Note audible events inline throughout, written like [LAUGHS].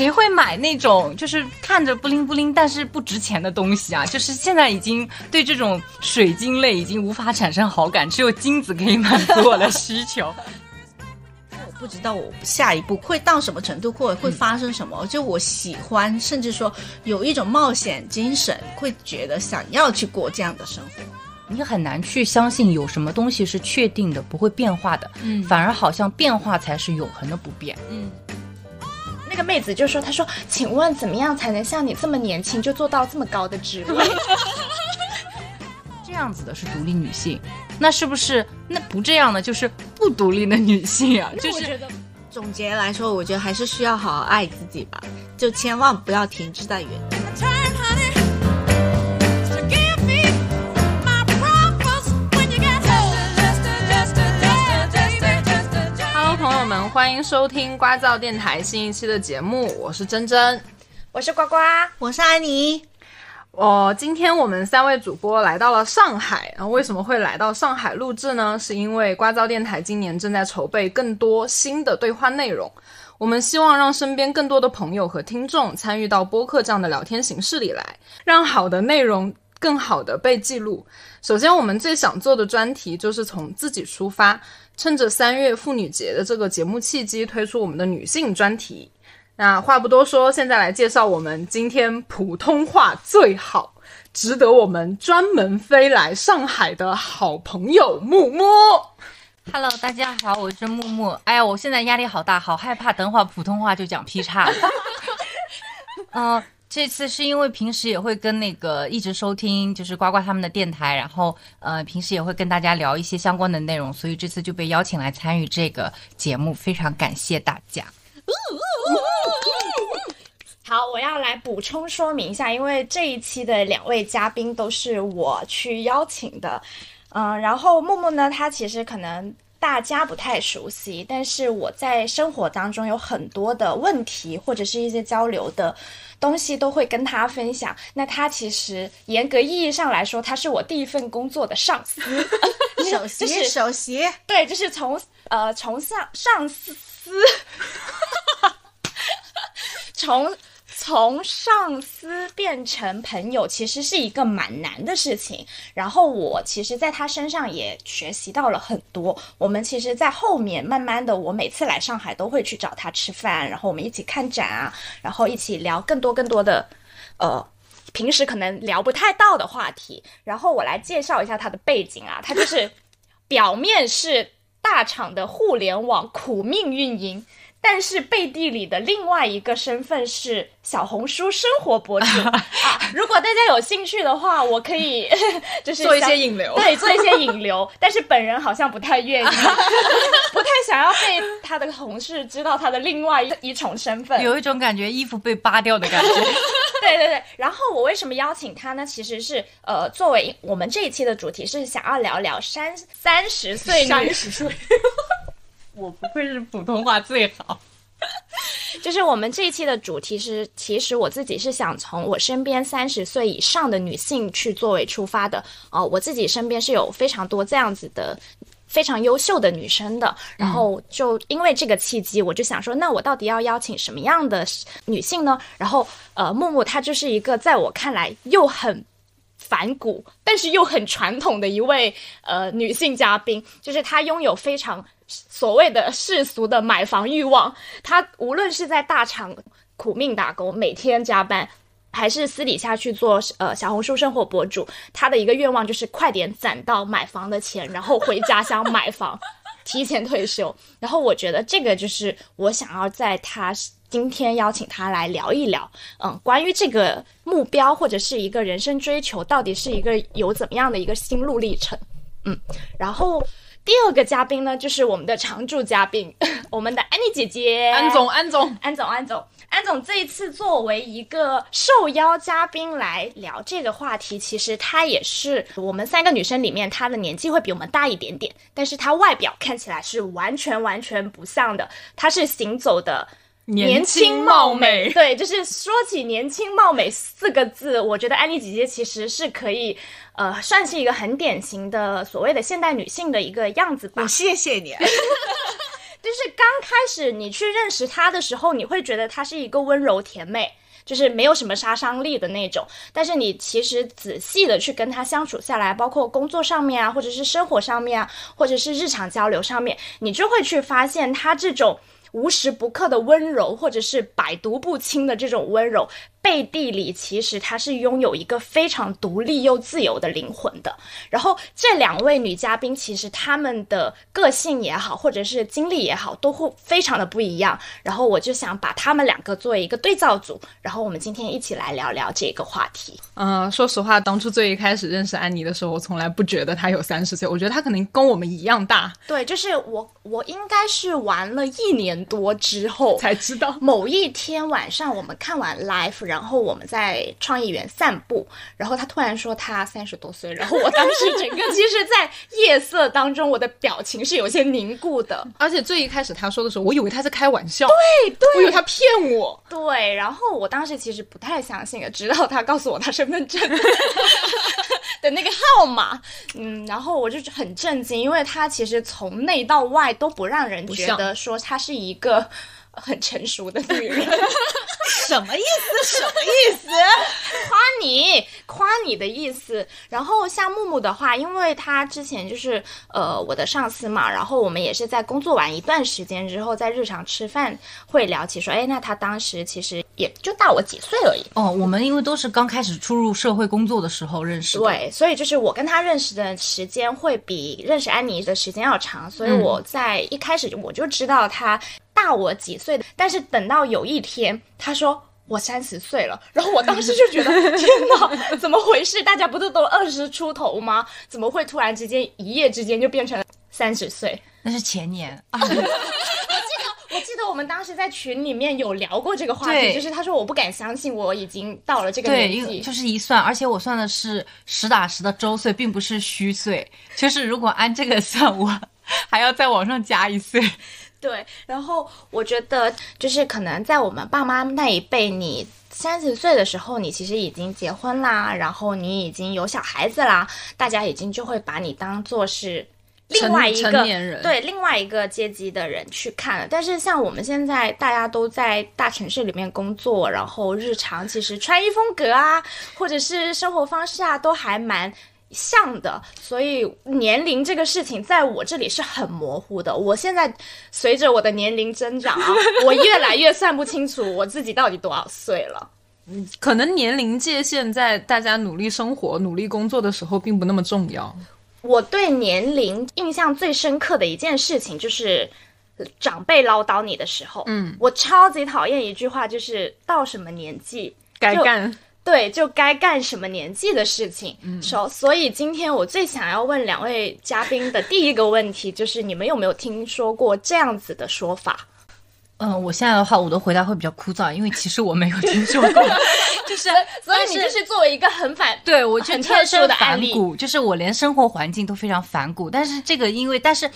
谁会买那种就是看着不灵不灵但是不值钱的东西啊？就是现在已经对这种水晶类已经无法产生好感，只有金子可以满足我的需求。我不知道我下一步会到什么程度，或者会发生什么。就我喜欢，甚至说有一种冒险精神，会觉得想要去过这样的生活。你很难去相信有什么东西是确定的、不会变化的，嗯，反而好像变化才是永恒的不变，嗯。那个妹子就说：“她说，请问怎么样才能像你这么年轻就做到这么高的职位？[LAUGHS] 这样子的是独立女性，那是不是那不这样的就是不独立的女性啊？[LAUGHS] 就是总结来说，我觉得还是需要好好爱自己吧，就千万不要停滞在原地。”们，欢迎收听瓜噪电台新一期的节目，我是珍珍，我是呱呱，我是安妮。哦，今天我们三位主播来到了上海，然后为什么会来到上海录制呢？是因为瓜噪电台今年正在筹备更多新的对话内容，我们希望让身边更多的朋友和听众参与到播客这样的聊天形式里来，让好的内容更好的被记录。首先，我们最想做的专题就是从自己出发，趁着三月妇女节的这个节目契机，推出我们的女性专题。那话不多说，现在来介绍我们今天普通话最好、值得我们专门飞来上海的好朋友木木。Hello，大家好，我是木木。哎呀，我现在压力好大，好害怕，等会儿普通话就讲劈叉了。嗯、[LAUGHS] 这次是因为平时也会跟那个一直收听就是呱呱他们的电台，然后呃平时也会跟大家聊一些相关的内容，所以这次就被邀请来参与这个节目，非常感谢大家。好，我要来补充说明一下，因为这一期的两位嘉宾都是我去邀请的，嗯、然后木木呢，他其实可能大家不太熟悉，但是我在生活当中有很多的问题或者是一些交流的东西都会跟他分享。那他其实严格意义上来说，他是我第一份工作的上司，[LAUGHS] 首席，就是首席，对，就是从呃从上上司，[LAUGHS] 从从上司变成朋友，其实是一个蛮难的事情。然后我其实在他身上也学习到了很多。我们其实，在后面慢慢的，我每次来上海都会去找他吃饭，然后我们一起看展啊，然后一起聊更多更多的呃。平时可能聊不太到的话题，然后我来介绍一下他的背景啊，他就是表面是大厂的互联网苦命运营，但是背地里的另外一个身份是小红书生活博主 [LAUGHS] 啊。如果大家有兴趣的话，我可以 [LAUGHS] 就是做一些引流对，做一些引流，[LAUGHS] 但是本人好像不太愿意，不太想要被他的同事知道他的另外一一重身份。有一种感觉衣服被扒掉的感觉。对对对，然后我为什么邀请他呢？其实是呃，作为我们这一期的主题是想要聊聊三三十岁三，十岁，我不愧是普通话最好。[LAUGHS] 就是我们这一期的主题是，其实我自己是想从我身边三十岁以上的女性去作为出发的。呃，我自己身边是有非常多这样子的。非常优秀的女生的，然后就因为这个契机，我就想说，那我到底要邀请什么样的女性呢？然后，呃，木木她就是一个在我看来又很反骨，但是又很传统的一位呃女性嘉宾，就是她拥有非常所谓的世俗的买房欲望。他无论是在大厂苦命打工，每天加班，还是私底下去做呃小红书生活博主，他的一个愿望就是快点攒到买房的钱，然后回家乡买房，[LAUGHS] 提前退休。然后我觉得这个就是我想要在他今天邀请他来聊一聊，嗯，关于这个目标或者是一个人生追求，到底是一个有怎么样的一个心路历程，嗯，然后。第二个嘉宾呢，就是我们的常驻嘉宾，[LAUGHS] 我们的安妮姐姐，安总，安总，安总，安总，安总这一次作为一个受邀嘉宾来聊这个话题，其实她也是我们三个女生里面，她的年纪会比我们大一点点，但是她外表看起来是完全完全不像的，她是行走的。年轻貌美，对，就是说起年轻貌美四个字，我觉得安妮姐姐其实是可以，呃，算是一个很典型的所谓的现代女性的一个样子吧我。谢谢你。对 [LAUGHS] 就是刚开始你去认识她的时候，你会觉得她是一个温柔甜美。就是没有什么杀伤力的那种，但是你其实仔细的去跟她相处下来，包括工作上面啊，或者是生活上面啊，或者是日常交流上面，你就会去发现她这种无时不刻的温柔，或者是百毒不侵的这种温柔。背地里其实她是拥有一个非常独立又自由的灵魂的。然后这两位女嘉宾其实她们的个性也好，或者是经历也好，都会非常的不一样。然后我就想把她们两个作为一个对照组，然后我们今天一起来聊聊这个话题。嗯，说实话，当初最一开始认识安妮的时候，我从来不觉得她有三十岁，我觉得她可能跟我们一样大。对，就是我，我应该是玩了一年多之后才知道，某一天晚上我们看完 live。然后我们在创意园散步，然后他突然说他三十多岁，然后我当时整个其实，在夜色当中，我的表情是有些凝固的。[LAUGHS] 而且最一开始他说的时候，我以为他在开玩笑，对对，我以为他骗我。对，然后我当时其实不太相信，直到他告诉我他身份证 [LAUGHS] 的那个号码，嗯，然后我就很震惊，因为他其实从内到外都不让人觉得说他是一个。很成熟的女人，[LAUGHS] 什么意思？[LAUGHS] 什么意思？夸你，夸你的意思。然后像木木的话，因为他之前就是呃我的上司嘛，然后我们也是在工作完一段时间之后，在日常吃饭会聊起说，哎，那他当时其实也就大我几岁而已。哦，我们因为都是刚开始初入社会工作的时候认识，对，所以就是我跟他认识的时间会比认识安妮的时间要长，所以我在一开始我就知道他。大我几岁的，但是等到有一天他说我三十岁了，然后我当时就觉得天哪，[LAUGHS] 怎么回事？大家不是都二十出头吗？怎么会突然之间一夜之间就变成了三十岁？那是前年啊！[LAUGHS] 我记得，我记得我们当时在群里面有聊过这个话题，就是他说我不敢相信我已经到了这个年纪，就是一算，而且我算的是实打实的周岁，并不是虚岁，就是如果按这个算，我还要再往上加一岁。对，然后我觉得就是可能在我们爸妈那一辈，你三十岁的时候，你其实已经结婚啦，然后你已经有小孩子啦，大家已经就会把你当做是另外一个对另外一个阶级的人去看了。但是像我们现在大家都在大城市里面工作，然后日常其实穿衣风格啊，或者是生活方式啊，都还蛮。像的，所以年龄这个事情在我这里是很模糊的。我现在随着我的年龄增长啊，我越来越算不清楚我自己到底多少岁了。嗯，[LAUGHS] 可能年龄界限在大家努力生活、努力工作的时候并不那么重要。我对年龄印象最深刻的一件事情就是长辈唠叨你的时候。嗯，我超级讨厌一句话，就是到什么年纪该干。对，就该干什么年纪的事情。所所以今天我最想要问两位嘉宾的第一个问题就是：你们有没有听说过这样子的说法？嗯，我现在的话，我的回答会比较枯燥，因为其实我没有听说过。[LAUGHS] 就是，所以你就是作为一个很反对我很特殊的案例，就是我连生活环境都非常反骨。但是这个，因为但是。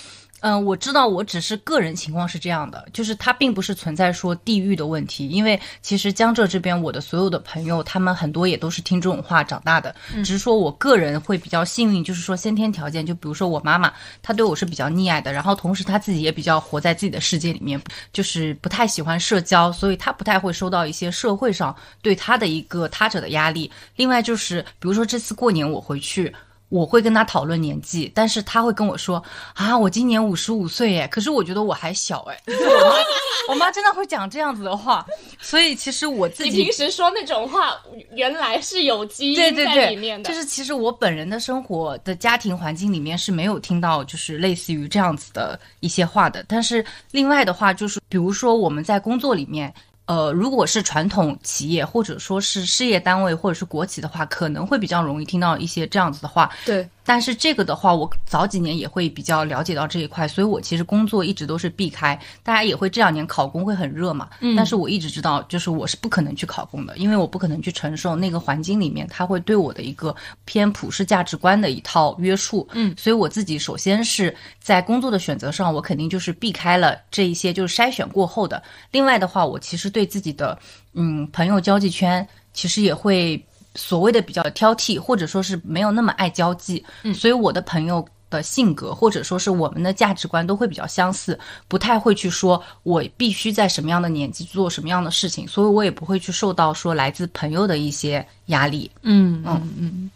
嗯，我知道，我只是个人情况是这样的，就是它并不是存在说地域的问题，因为其实江浙这边我的所有的朋友，他们很多也都是听这种话长大的，只是说我个人会比较幸运，就是说先天条件，就比如说我妈妈，她对我是比较溺爱的，然后同时她自己也比较活在自己的世界里面，就是不太喜欢社交，所以她不太会受到一些社会上对她的一个他者的压力。另外就是，比如说这次过年我回去。我会跟他讨论年纪，但是他会跟我说啊，我今年五十五岁哎，可是我觉得我还小哎。[LAUGHS] 我妈，我妈真的会讲这样子的话，所以其实我自己平时说那种话，原来是有基因在里面的。就是其实我本人的生活的家庭环境里面是没有听到就是类似于这样子的一些话的。但是另外的话，就是比如说我们在工作里面。呃，如果是传统企业或者说是事业单位或者是国企的话，可能会比较容易听到一些这样子的话。对。但是这个的话，我早几年也会比较了解到这一块，所以我其实工作一直都是避开。大家也会这两年考公会很热嘛，嗯，但是我一直知道，就是我是不可能去考公的，因为我不可能去承受那个环境里面他会对我的一个偏普世价值观的一套约束，嗯，所以我自己首先是在工作的选择上，我肯定就是避开了这一些，就是筛选过后的。另外的话，我其实对自己的嗯朋友交际圈，其实也会。所谓的比较挑剔，或者说是没有那么爱交际，嗯所以我的朋友。的性格，或者说是我们的价值观都会比较相似，不太会去说我必须在什么样的年纪做什么样的事情，所以我也不会去受到说来自朋友的一些压力。嗯嗯嗯，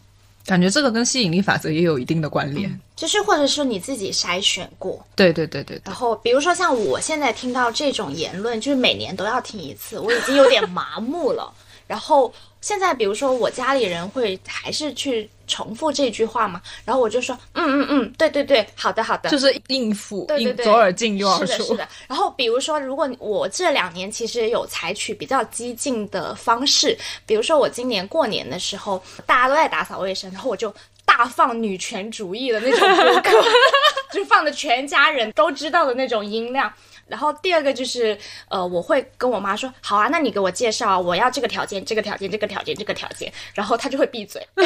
感觉这个跟吸引力法则也有一定的关联。就是或者说你自己筛选过，对对对对对然。后比如说像我现在听到这种言论，就是每年都要听一次，我已经有点麻木了。[LAUGHS] 然后现在比如说我家里人会还是去重复这句话嘛，然后我就说嗯嗯嗯，对对对，好的好的，就是应付，对对对，左耳进右耳是的，是。的。然后比如说，如果我这两年其实有采取比较激进的方式，比如说我今年过年的时候，大家都在打扫卫生，然后我就大放女权主义的那种播客，就是放的全家人都知道的那种音量。然后第二个就是，呃，我会跟我妈说，好啊，那你给我介绍，我要这个条件，这个条件，这个条件，这个条件，然后她就会闭嘴。[LAUGHS]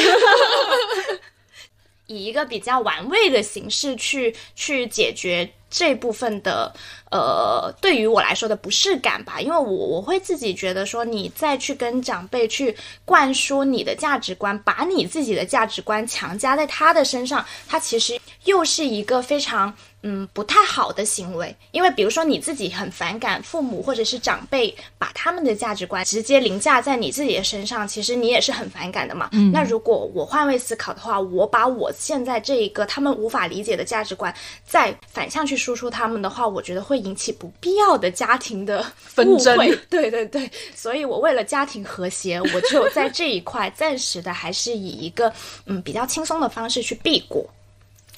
以一个比较玩味的形式去去解决这部分的呃，对于我来说的不适感吧，因为我我会自己觉得说，你再去跟长辈去灌输你的价值观，把你自己的价值观强加在他的身上，他其实又是一个非常嗯不太好的行为，因为比如说你自己很反感父母或者是长辈把他们的价值观直接凌驾在你自己的身上，其实你也是很反感的嘛。嗯，那如果我换位思考的话，我把我现在这一个他们无法理解的价值观再反向去输出他们的话，我觉得会引起不必要的家庭的纷争 [LAUGHS] 对对对，所以我为了家庭和谐，我就在这一块暂时的还是以一个嗯比较轻松的方式去避过。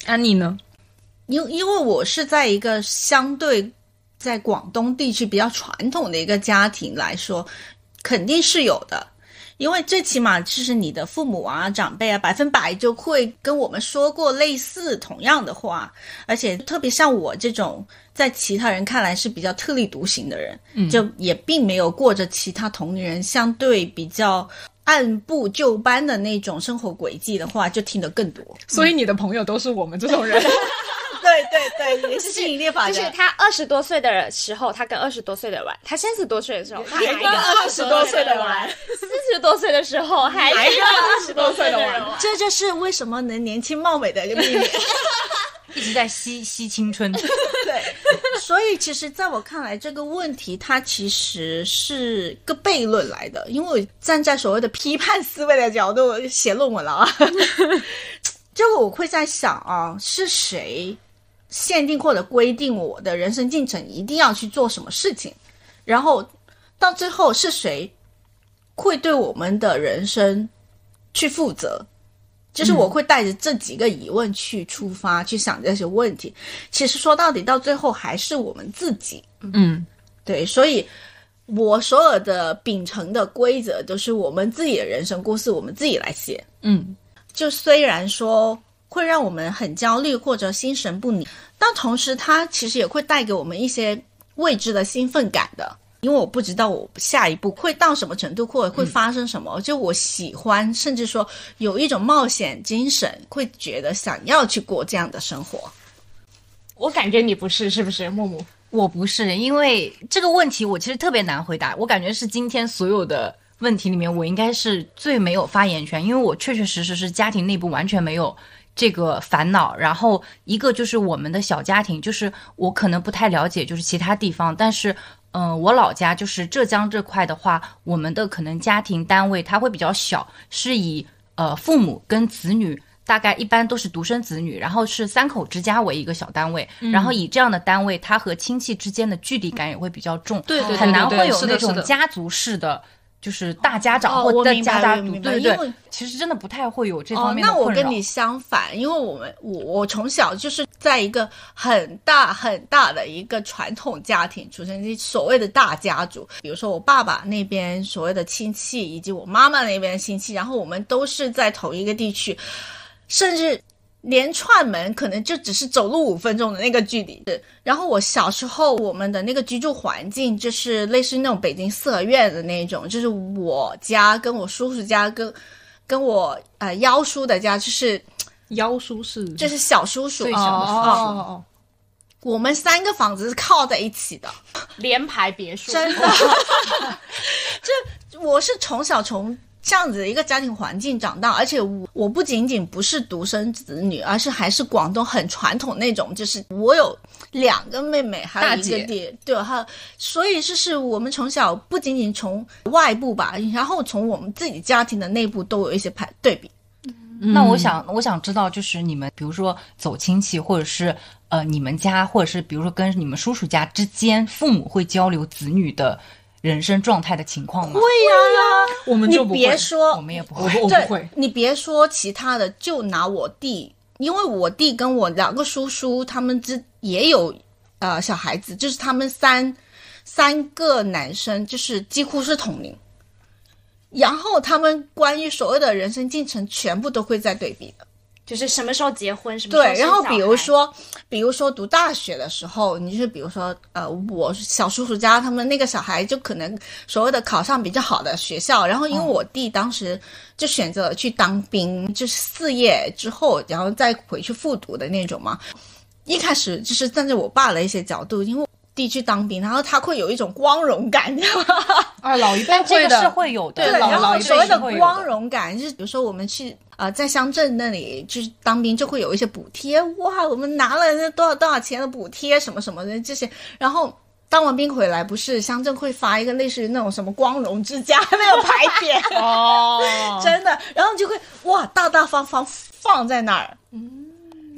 安妮呢？因因为我是在一个相对在广东地区比较传统的一个家庭来说，肯定是有的。因为最起码就是你的父母啊、长辈啊，百分百就会跟我们说过类似同样的话，而且特别像我这种在其他人看来是比较特立独行的人，就也并没有过着其他同龄人相对比较按部就班的那种生活轨迹的话，就听得更多。所以你的朋友都是我们这种人。[LAUGHS] [LAUGHS] [LAUGHS] 对对对，也是吸引力法则。就是他二十多岁的时候，他跟二十多岁的玩；他三十多岁的时候，[LAUGHS] 他还跟二十多岁的玩；四十多岁的时候，还跟二十多岁的玩。这就是为什么能年轻貌美的一个秘密。[LAUGHS] 一直在吸吸青春，[LAUGHS] 对，所以其实在我看来，这个问题它其实是个悖论来的，因为我站在所谓的批判思维的角度写论文了啊。就我会在想啊，是谁限定或者规定我的人生进程一定要去做什么事情，然后到最后是谁会对我们的人生去负责？就是我会带着这几个疑问去出发，去想这些问题。其实说到底，到最后还是我们自己。嗯，对，所以我所有的秉承的规则都是我们自己的人生故事，我们自己来写。嗯，就虽然说会让我们很焦虑或者心神不宁，但同时它其实也会带给我们一些未知的兴奋感的。因为我不知道我下一步会到什么程度，或者会发生什么。就我喜欢，甚至说有一种冒险精神，会觉得想要去过这样的生活。我感觉你不是，是不是木木？我不是，因为这个问题我其实特别难回答。我感觉是今天所有的问题里面，我应该是最没有发言权，因为我确确实实是家庭内部完全没有这个烦恼。然后一个就是我们的小家庭，就是我可能不太了解，就是其他地方，但是。嗯，我老家就是浙江这块的话，我们的可能家庭单位它会比较小，是以呃父母跟子女大概一般都是独生子女，然后是三口之家为一个小单位，然后以这样的单位，它和亲戚之间的距离感也会比较重，对对对很难会有那种家族式的。就是大家长哦或者我明白家家族，对对因为对，其实真的不太会有这哦方，面。那我跟你相反，因为我们我我从小就是在一个很大很大的一个传统家庭出生，所谓的大家族。比如说我爸爸那边所谓的亲戚，以及我妈妈那边的亲戚，然后我们都是在同一个地区，甚至。连串门可能就只是走路五分钟的那个距离，然后我小时候我们的那个居住环境就是类似于那种北京四合院的那种，就是我家跟我叔叔家跟跟我呃幺叔的家，就是幺叔是。就是小叔叔最哦小的。叔哦哦哦，我们三个房子是靠在一起的，联排别墅，真的。[LAUGHS] 这我是从小从这样子的一个家庭环境长大，而且我我不仅仅不是独生子女，而是还是广东很传统那种，就是我有两个妹妹，还有一大姐。个弟，对，还有所以就是我们从小不仅仅从外部吧，然后从我们自己家庭的内部都有一些排对比。那我想，我想知道，就是你们，比如说走亲戚，或者是呃，你们家，或者是比如说跟你们叔叔家之间，父母会交流子女的人生状态的情况吗？会呀、你我们就不会别说我，们也不会。对我不会，你别说其他的，就拿我弟，因为我弟跟我两个叔叔他们之也有呃小孩子，就是他们三三个男生，就是几乎是同龄。然后他们关于所有的人生进程，全部都会在对比的。就是什么时候结婚，什么时候对，然后比如说，比如说读大学的时候，你就是比如说，呃，我小叔叔家他们那个小孩就可能所谓的考上比较好的学校，然后因为我弟当时就选择了去当兵，就是四业之后，然后再回去复读的那种嘛。一开始就是站在我爸的一些角度，因为我弟去当兵，然后他会有一种光荣感，你知道吗？[LAUGHS] 啊，老一辈这个会的是会有的，对，然老老一辈后所谓的是会有光荣感，就是比如说我们去呃在乡镇那里就是当兵，就会有一些补贴，哇，我们拿了那多少多少钱的补贴，什么什么的这些，然后。当完兵回来，不是乡镇会发一个类似于那种什么光荣之家那个牌匾，哦，真的，然后就会哇大大方方放在那儿，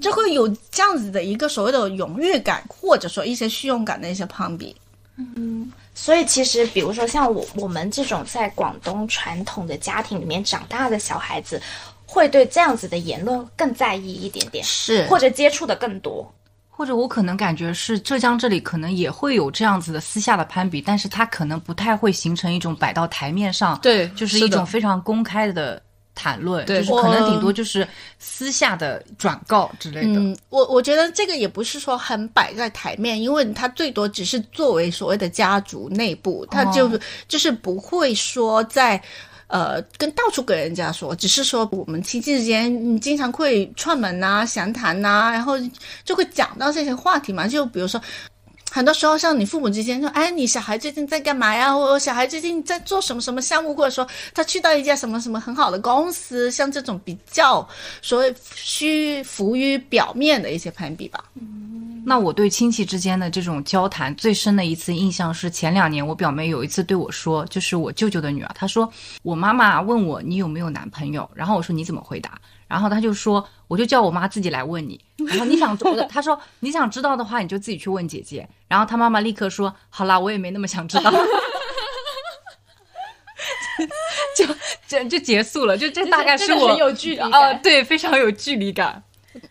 就会有这样子的一个所谓的荣誉感，或者说一些虚荣感的一些攀比。嗯所以其实，比如说像我我们这种在广东传统的家庭里面长大的小孩子，会对这样子的言论更在意一点点，是或者接触的更多。或者我可能感觉是浙江这里可能也会有这样子的私下的攀比，但是它可能不太会形成一种摆到台面上，对就是一种非常公开的谈论，就是可能顶多就是私下的转告之类的。嗯，我我觉得这个也不是说很摆在台面，因为他最多只是作为所谓的家族内部，他就、哦就是不会说在。呃，跟到处跟人家说，只是说我们亲戚之间嗯经常会串门呐、详谈呐、然后就会讲到这些话题嘛。就比如说，很多时候像你父母之间说，哎，你小孩最近在干嘛呀？或者小孩最近在做什么什么项目，或者说他去到一家什么什么很好的公司，像这种比较所谓虚浮于表面的一些攀比吧。那我对亲戚之间的这种交谈最深的一次印象是前两年我表妹有一次对我说，就是我舅舅的女儿，她说我妈妈问我你有没有男朋友，然后我说你怎么回答？然后她就说我就叫我妈自己来问你，然后你想我的她说你想知道的话你就自己去问姐姐，然后他妈妈立刻说好啦，我也没那么想知道。就就就结束了，就这大概是很有距离啊、感对，非常有距离感。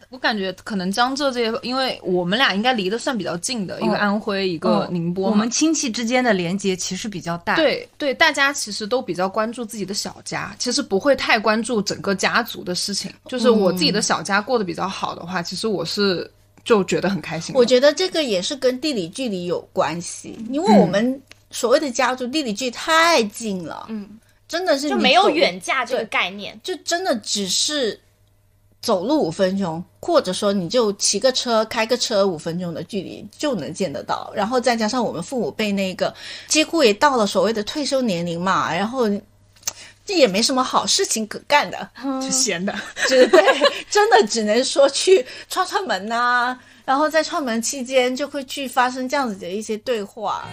我感觉可能江浙这些，因为我们俩应该离得算比较近的，一个安徽，一个宁波嘛。我们亲戚之间的连接其实比较大。对对，大家其实都比较关注自己的小家，其实不会太关注整个家族的事情。就是我自己的小家过得比较好的话，其实我是就觉得很开心。我觉得这个也是跟地理距离有关系，因为我们所谓的家族地理距离太近了，嗯，真的是就没有远嫁这个概念。就真的只是走路五分钟，或者说你就骑个车、开个车五分钟的距离就能见得到。然后再加上我们父母辈那个几乎也到了所谓的退休年龄嘛，然后这也没什么好事情可干的，就闲的，[LAUGHS] 只对，真的只能说去串串门呐、然后在串门期间就会去发生这样子的一些对话。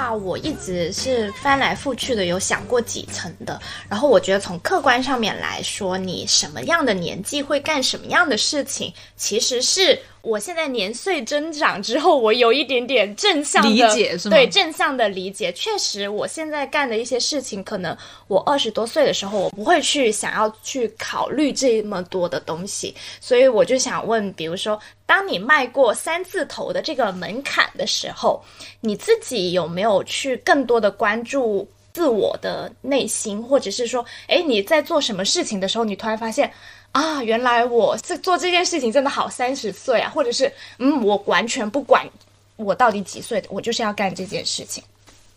啊我一直是翻来覆去的有想过几层的。然后我觉得从客观上面来说，你什么样的年纪会干什么样的事情，其实是我现在年岁增长之后，我有一点点正向的理解是吗对正向的理解。确实，我现在干的一些事情，可能我二十多岁的时候，我不会去想要去考虑这么多的东西。所以我就想问，比如说，当你迈过三字头的这个门槛的时候，你自己有没有去更多的关注自我的内心，或者是说，哎，你在做什么事情的时候，你突然发现。啊，原来我这做这件事情真的好三十岁啊，或者是嗯，我完全不管我到底几岁，我就是要干这件事情。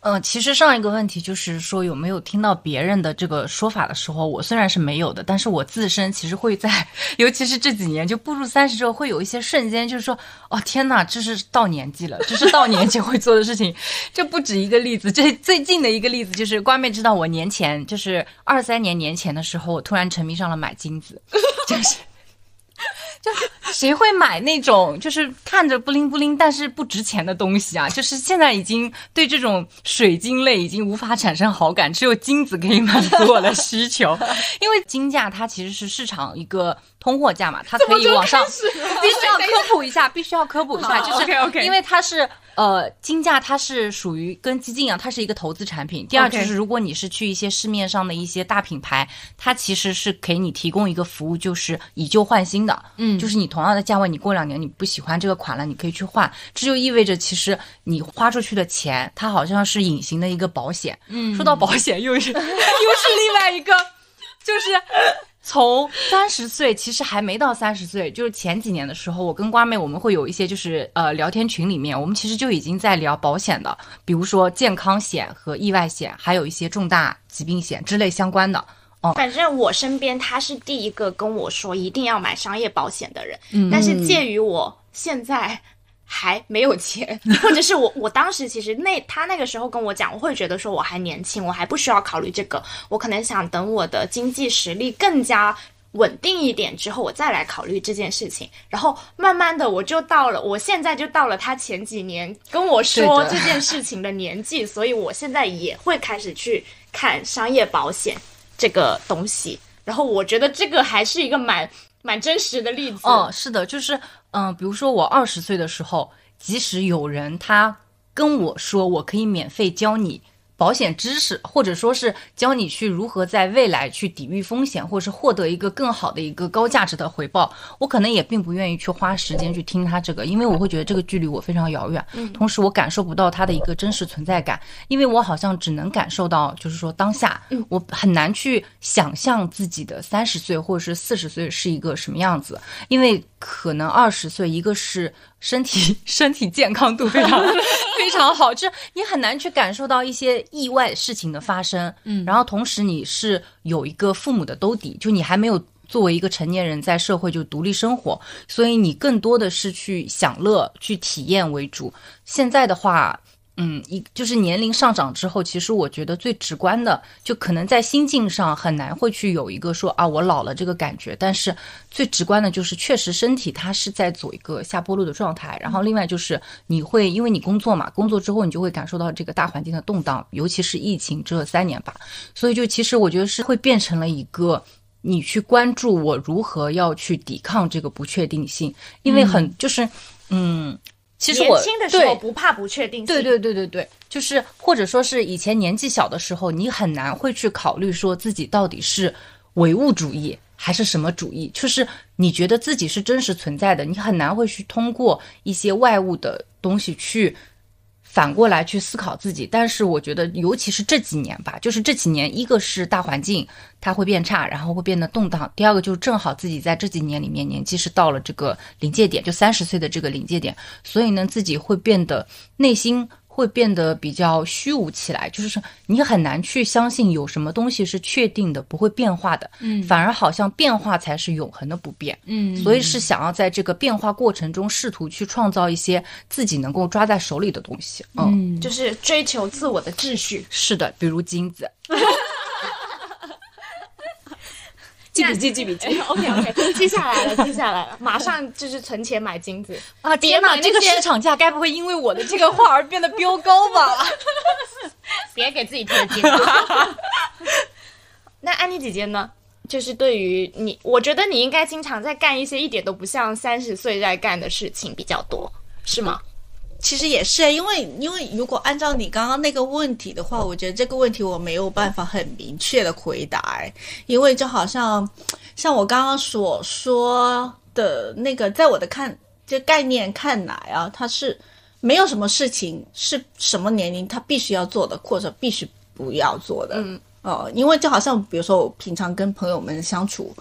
嗯，其实上一个问题就是说有没有听到别人的这个说法的时候，我虽然是没有的，但是我自身其实会在，尤其是这几年就步入三十之后，会有一些瞬间，就是说，哦天哪，这是到年纪了，这是到年纪会做的事情。这不止一个例子，这最近的一个例子就是瓜妹知道我年前就是二三年年前的时候，我突然沉迷上了买金子，[LAUGHS] 就是。就是谁会买那种就是看着不灵不灵但是不值钱的东西啊？就是现在已经对这种水晶类已经无法产生好感，只有金子可以满足我的需求。[LAUGHS] 因为金价它其实是市场一个通货价嘛，它可以往上。[LAUGHS] 必须要科普一下，必须要科普一下，就是因为它是呃金价，它是属于跟基金一样，它是一个投资产品。第二就是如果你是去一些市面上的一些大品牌，它其实是给你提供一个服务，就是以旧换新的。嗯，就是你同样的价位，你过两年你不喜欢这个款了，你可以去换。这就意味着其实你花出去的钱，它好像是隐形的一个保险。嗯，说到保险，又是 [LAUGHS] 又是另外一个，就是。从三十岁，其实还没到三十岁，就是前几年的时候，我跟瓜妹我们会有一些就是呃聊天群里面，我们其实就已经在聊保险的，比如说健康险和意外险，还有一些重大疾病险之类相关的。反正我身边他是第一个跟我说一定要买商业保险的人，但是鉴于我现在还没有钱，[LAUGHS] 或者是我我当时其实那他那个时候跟我讲，我会觉得说我还年轻，我还不需要考虑这个，我可能想等我的经济实力更加。稳定一点之后，我再来考虑这件事情。然后慢慢的，我就到了，我现在就到了他前几年跟我说这件事情的年纪，所以我现在也会开始去看商业保险这个东西。然后我觉得这个还是一个蛮蛮真实的例子。哦，是的，就是嗯、比如说我二十岁的时候，即使有人他跟我说我可以免费教你。保险知识，或者说是教你去如何在未来去抵御风险，或者是获得一个更好的一个高价值的回报，我可能也并不愿意去花时间去听他这个，因为我会觉得这个距离我非常遥远，同时我感受不到他的一个真实存在感，因为我好像只能感受到，就是说当下，我很难去想象自己的三十岁或者是四十岁是一个什么样子，因为可能二十岁，一个是身体 [LAUGHS] 身体健康度非常 [LAUGHS] 非常好，就是你很难去感受到一些意外事情的发生，嗯，然后同时你是有一个父母的兜底，就你还没有。作为一个成年人，在社会就独立生活，所以你更多的是去享乐、去体验为主。现在的话，嗯，一就是年龄上涨之后，其实我觉得最直观的，就可能在心境上很难会去有一个说啊，我老了这个感觉。但是最直观的就是，确实身体它是在走一个下坡路的状态。然后另外就是你会因为你工作嘛，工作之后你就会感受到这个大环境的动荡，尤其是疫情这三年吧。所以就其实我觉得是会变成了一个。你去关注我如何要去抵抗这个不确定性，因为很、就是，嗯，其实我年轻的时候不怕不确定性。对对对对对，就是或者说是以前年纪小的时候，你很难会去考虑说自己到底是唯物主义还是什么主义，就是你觉得自己是真实存在的，你很难会去通过一些外物的东西去。反过来去思考自己，但是我觉得，尤其是这几年吧，就是这几年，一个是大环境它会变差，然后会变得动荡；第二个就是正好自己在这几年里面年纪是到了这个临界点，就三十岁的这个临界点，所以呢，自己会变得内心会变得比较虚无起来，就是说你很难去相信有什么东西是确定的，不会变化的，嗯，反而好像变化才是永恒的不变，嗯，所以是想要在这个变化过程中试图去创造一些自己能够抓在手里的东西，嗯，就是追求自我的秩序。是的，比如金子，[LAUGHS] 记笔记，记笔记。OK OK，记下来了，记下来了，马上就是存钱买金子。啊，别天哪，这个市场价该不会因为我的这个话而变得飙高吧？[LAUGHS] 别给自己贴金。[LAUGHS] 那安妮姐姐呢？就是对于你，我觉得你应该经常在干一些一点都不像三十岁在干的事情比较多，是吗？其实也是，因为因为如果按照你刚刚那个问题的话，我觉得这个问题我没有办法很明确的回答，哎，因为就好像像我刚刚所说的那个，在我的看这概念看来啊，它是没有什么事情是什么年龄他必须要做的，或者必须不要做的，嗯。哦，因为就好像比如说我平常跟朋友们相处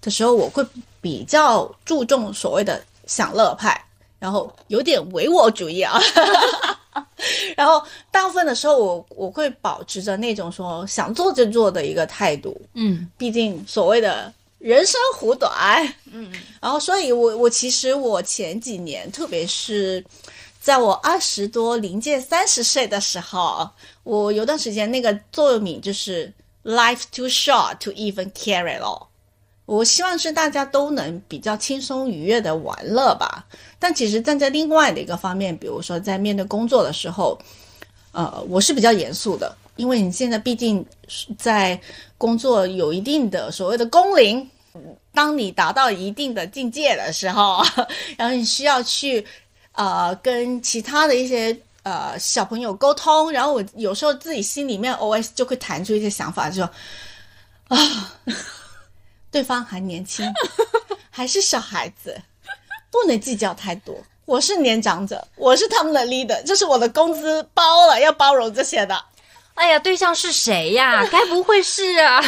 的时候，我会比较注重所谓的享乐派，然后有点唯我主义啊。[LAUGHS] 然后大部分的时候我，我会保持着那种说想做就做的一个态度。嗯，毕竟所谓的人生苦短，嗯，然后所以我我其实我前几年，特别是在我二十多临近三十岁的时候，我有段时间那个座右铭就是 “Life too short to even care it all”。我希望是大家都能比较轻松愉悦的玩乐吧。但其实站在另外的一个方面，比如说在面对工作的时候，呃，我是比较严肃的，因为你现在毕竟在工作有一定的所谓的工龄，当你达到一定的境界的时候，[LAUGHS] 然后你需要去呃跟其他的一些呃小朋友沟通，然后我有时候自己心里面 OS 就会弹出一些想法，就说啊，[LAUGHS] 对方还年轻，还是小孩子，不能计较太多。我是年长者，我是他们的 leader，这是我的工资包了，要包容这些的。哎呀，对象是谁呀？该不会是啊？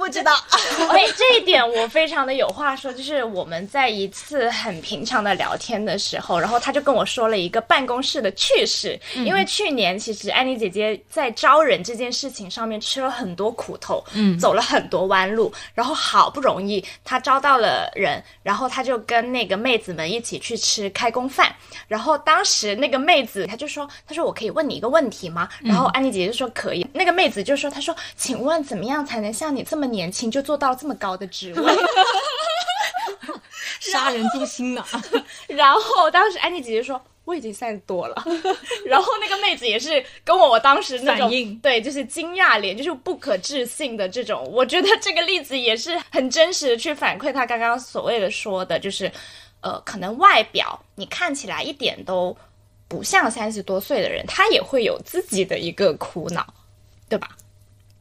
不知道，[LAUGHS] 哎，这一点我非常的有话说，就是我们在一次很平常的聊天的时候，然后他就跟我说了一个办公室的趣事，因为去年其实安妮姐姐在招人这件事情上面吃了很多苦头，嗯，走了很多弯路，然后好不容易她招到了人，然后她就跟那个妹子们一起去吃开工饭，然后当时那个妹子她就说，她说我可以问你一个问题吗？然后安妮姐姐就说可以，那个妹子就说，她说，请问怎么样才能像你这么年轻就做到这么高的职位？[LAUGHS] 杀人诛心呢？[LAUGHS] 然后当时安妮姐姐说。我已经三十多了，[LAUGHS] 然后那个妹子也是跟我我当时那种反应对，就是惊讶脸，就是不可置信的这种。我觉得这个例子也是很真实的去反馈他刚刚所谓的说的，就是呃，可能外表你看起来一点都不像三十多岁的人，他也会有自己的一个苦恼，对吧？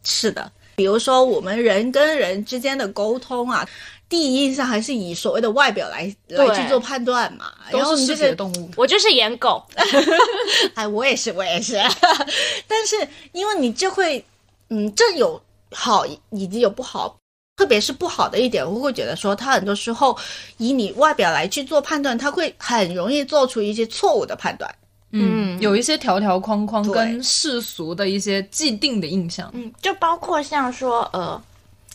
是的，比如说我们人跟人之间的沟通啊，第一印象还是以所谓的外表来来去做判断嘛。然后都是视你就是觉动物。我就是颜狗，[LAUGHS] 哎，我也是，我也是。[LAUGHS] 但是因为你就会，嗯，这有好以及有不好，特别是不好的一点，我会觉得说，他很多时候以你外表来去做判断，他会很容易做出一些错误的判断。嗯，有一些条条框框跟世俗的一些既定的印象。嗯，就包括像说，呃，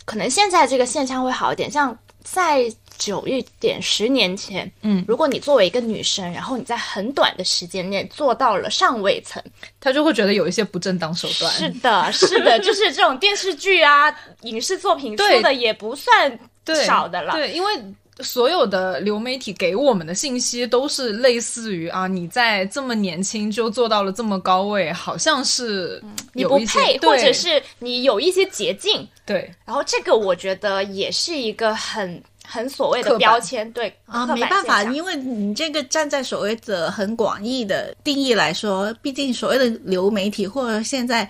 可能现在这个现象会好一点，像在久一点，十年前，嗯如果你作为一个女生，然后你在很短的时间内做到了上位层，他就会觉得有一些不正当手段。是的，是的，[LAUGHS] 就是这种电视剧啊、影视作品出的也不算少的了。对，因为所有的流媒体给我们的信息都是类似于啊，你在这么年轻就做到了这么高位，好像是你不配，或者是你有一些捷径，对。然后这个我觉得也是一个很很所谓的标签，对啊，没办法，因为你这个站在所谓的很广义的定义来说，毕竟所谓的流媒体或者现在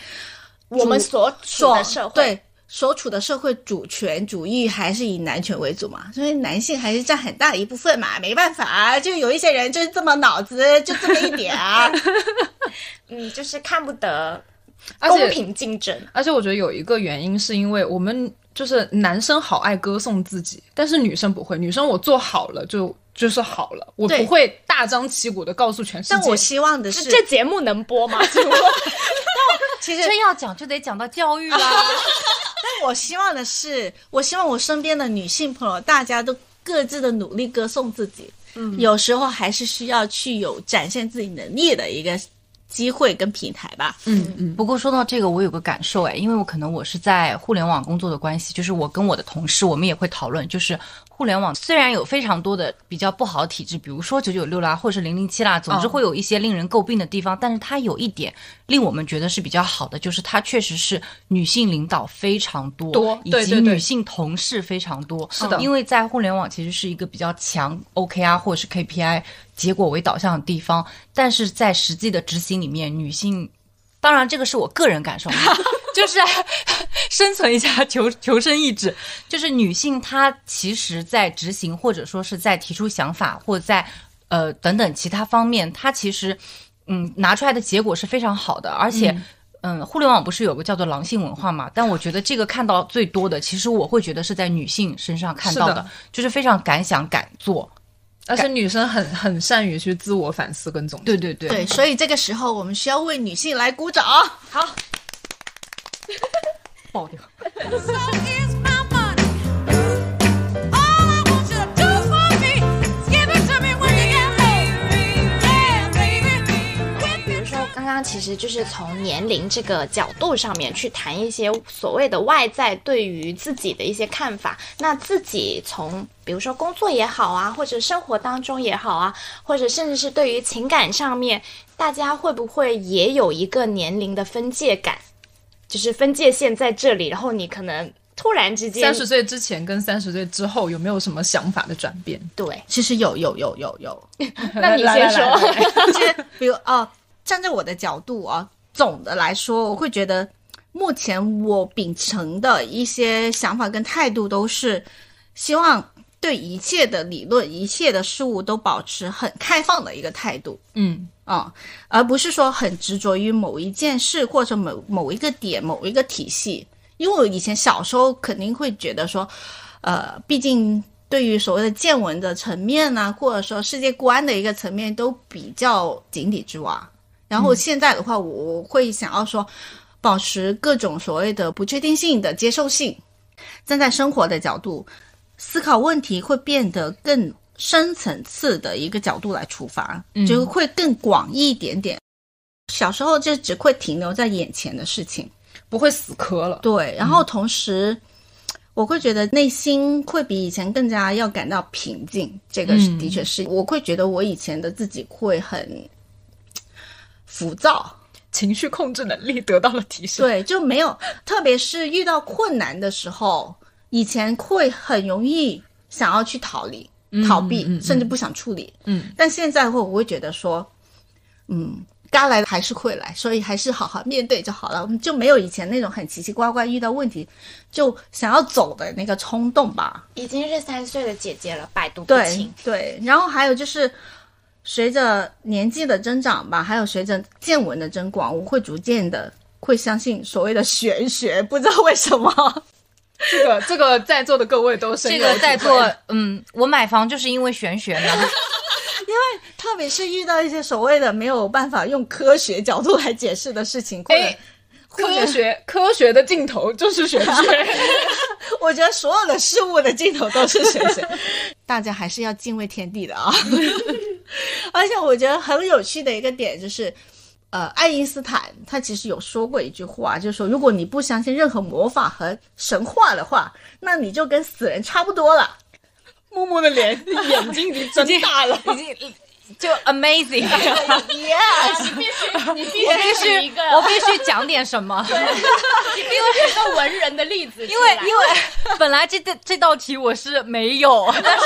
我们所处的社会，对所处的社会主权主义还是以男权为主嘛，所以男性还是占很大一部分嘛，没办法，就有一些人就是这么脑子就这么一点啊。[LAUGHS] 嗯，就是看不得 [LAUGHS] 公平竞争。而且我觉得有一个原因是因为我们就是男生好爱歌颂自己，但是女生不会，女生我做好了就就是好了，我不会大张旗鼓的告诉全世界。但我希望的是，这节目能播吗？[LAUGHS] 其实真要讲就得讲到教育啦。但我希望的是，我希望我身边的女性朋友，大家都各自的努力歌颂自己。嗯，有时候还是需要去有展现自己能力的一个机会跟平台吧。嗯嗯，不过说到这个，我有个感受哎，因为我可能我是在互联网工作的关系，就是我跟我的同事，我们也会讨论，就是互联网虽然有非常多的比较不好的体制，比如说九九六啦，或者是零零七啦，总之哦会有一些令人诟病的地方，但是它有一点令我们觉得是比较好的，就是它确实是女性领导非常多，多以及女性同事非常多。是的。因为在互联网其实是一个比较强 OKR 或者是 KPI 结果为导向的地方，但是在实际的执行里面，女性当然，这个是我个人感受，[LAUGHS] 就是 [LAUGHS] 生存一下求求生意志。就是女性她其实，在执行或者说是在提出想法，或在呃等等其他方面，她其实嗯拿出来的结果是非常好的，而且。嗯，互联网不是有个叫做狼性文化嘛？但我觉得这个看到最多的，其实我会觉得是在女性身上看到的，是的就是非常敢想敢做，而且女生很很善于去自我反思跟总结。对对对对，所以这个时候我们需要为女性来鼓掌。好，[LAUGHS] 爆掉。[LAUGHS] 刚刚其实就是从年龄这个角度上面去谈一些所谓的外在对于自己的一些看法。那自己从比如说工作也好啊，或者生活当中也好啊，或者甚至是对于情感上面，大家会不会也有一个年龄的分界感？就是分界线在这里，然后你可能突然之间三十岁之前跟三十岁之后有没有什么想法的转变？对，其实有有有有有，[LAUGHS] [LAUGHS] 那你先来来来说。而且 [LAUGHS] 比如哦，站在我的角度啊，总的来说，我会觉得目前我秉承的一些想法跟态度都是希望对一切的理论、一切的事物都保持很开放的一个态度。嗯，啊、而不是说很执着于某一件事或者某某一个点、某一个体系。因为我以前小时候肯定会觉得说，呃，毕竟对于所谓的见闻的层面呢、或者说世界观的一个层面，都比较井底之蛙。然后现在的话，我会想要说，保持各种所谓的不确定性的接受性，站在生活的角度思考问题，会变得更深层次的一个角度来出发，就会更广义一点点。小时候就只会停留在眼前的事情，不会死磕了。对，然后同时。我会觉得内心会比以前更加要感到平静，这个是嗯的确是。我会觉得我以前的自己会很浮躁，情绪控制能力得到了提升。对，就没有，特别是遇到困难的时候，以前会很容易想要去逃离、逃避，嗯嗯甚至不想处理。嗯，但现在会，我会觉得说，嗯，该来的还是会来，所以还是好好面对就好了，我们就没有以前那种很奇奇怪怪遇到问题就想要走的那个冲动吧。已经是三岁的姐姐了，百毒不对侵。对，然后还有就是。随着年纪的增长吧，还有随着见闻的增广，我会逐渐的会相信所谓的玄学，不知道为什么。[LAUGHS] 这个这个在座的各位都是这个在座，嗯，我买房就是因为玄学呢。[LAUGHS] 因为特别是遇到一些所谓的没有办法用科学角度来解释的事情，或者、哎科学科学的尽头就是玄学。[LAUGHS] 我觉得所有的事物的尽头都是玄学，[LAUGHS] 大家还是要敬畏天地的啊。[LAUGHS] 而且我觉得很有趣的一个点就是。呃，爱因斯坦他其实有说过一句话，就是说，如果你不相信任何魔法和神话的话，那你就跟死人差不多了。默默的脸眼睛已经睁大了。已经就 amazing，Yes，必须，你必我必须是一个，我必须讲点什么，[LAUGHS] 因为你必须举个文人的例子因为，因为本来这这这道题我是没有，但是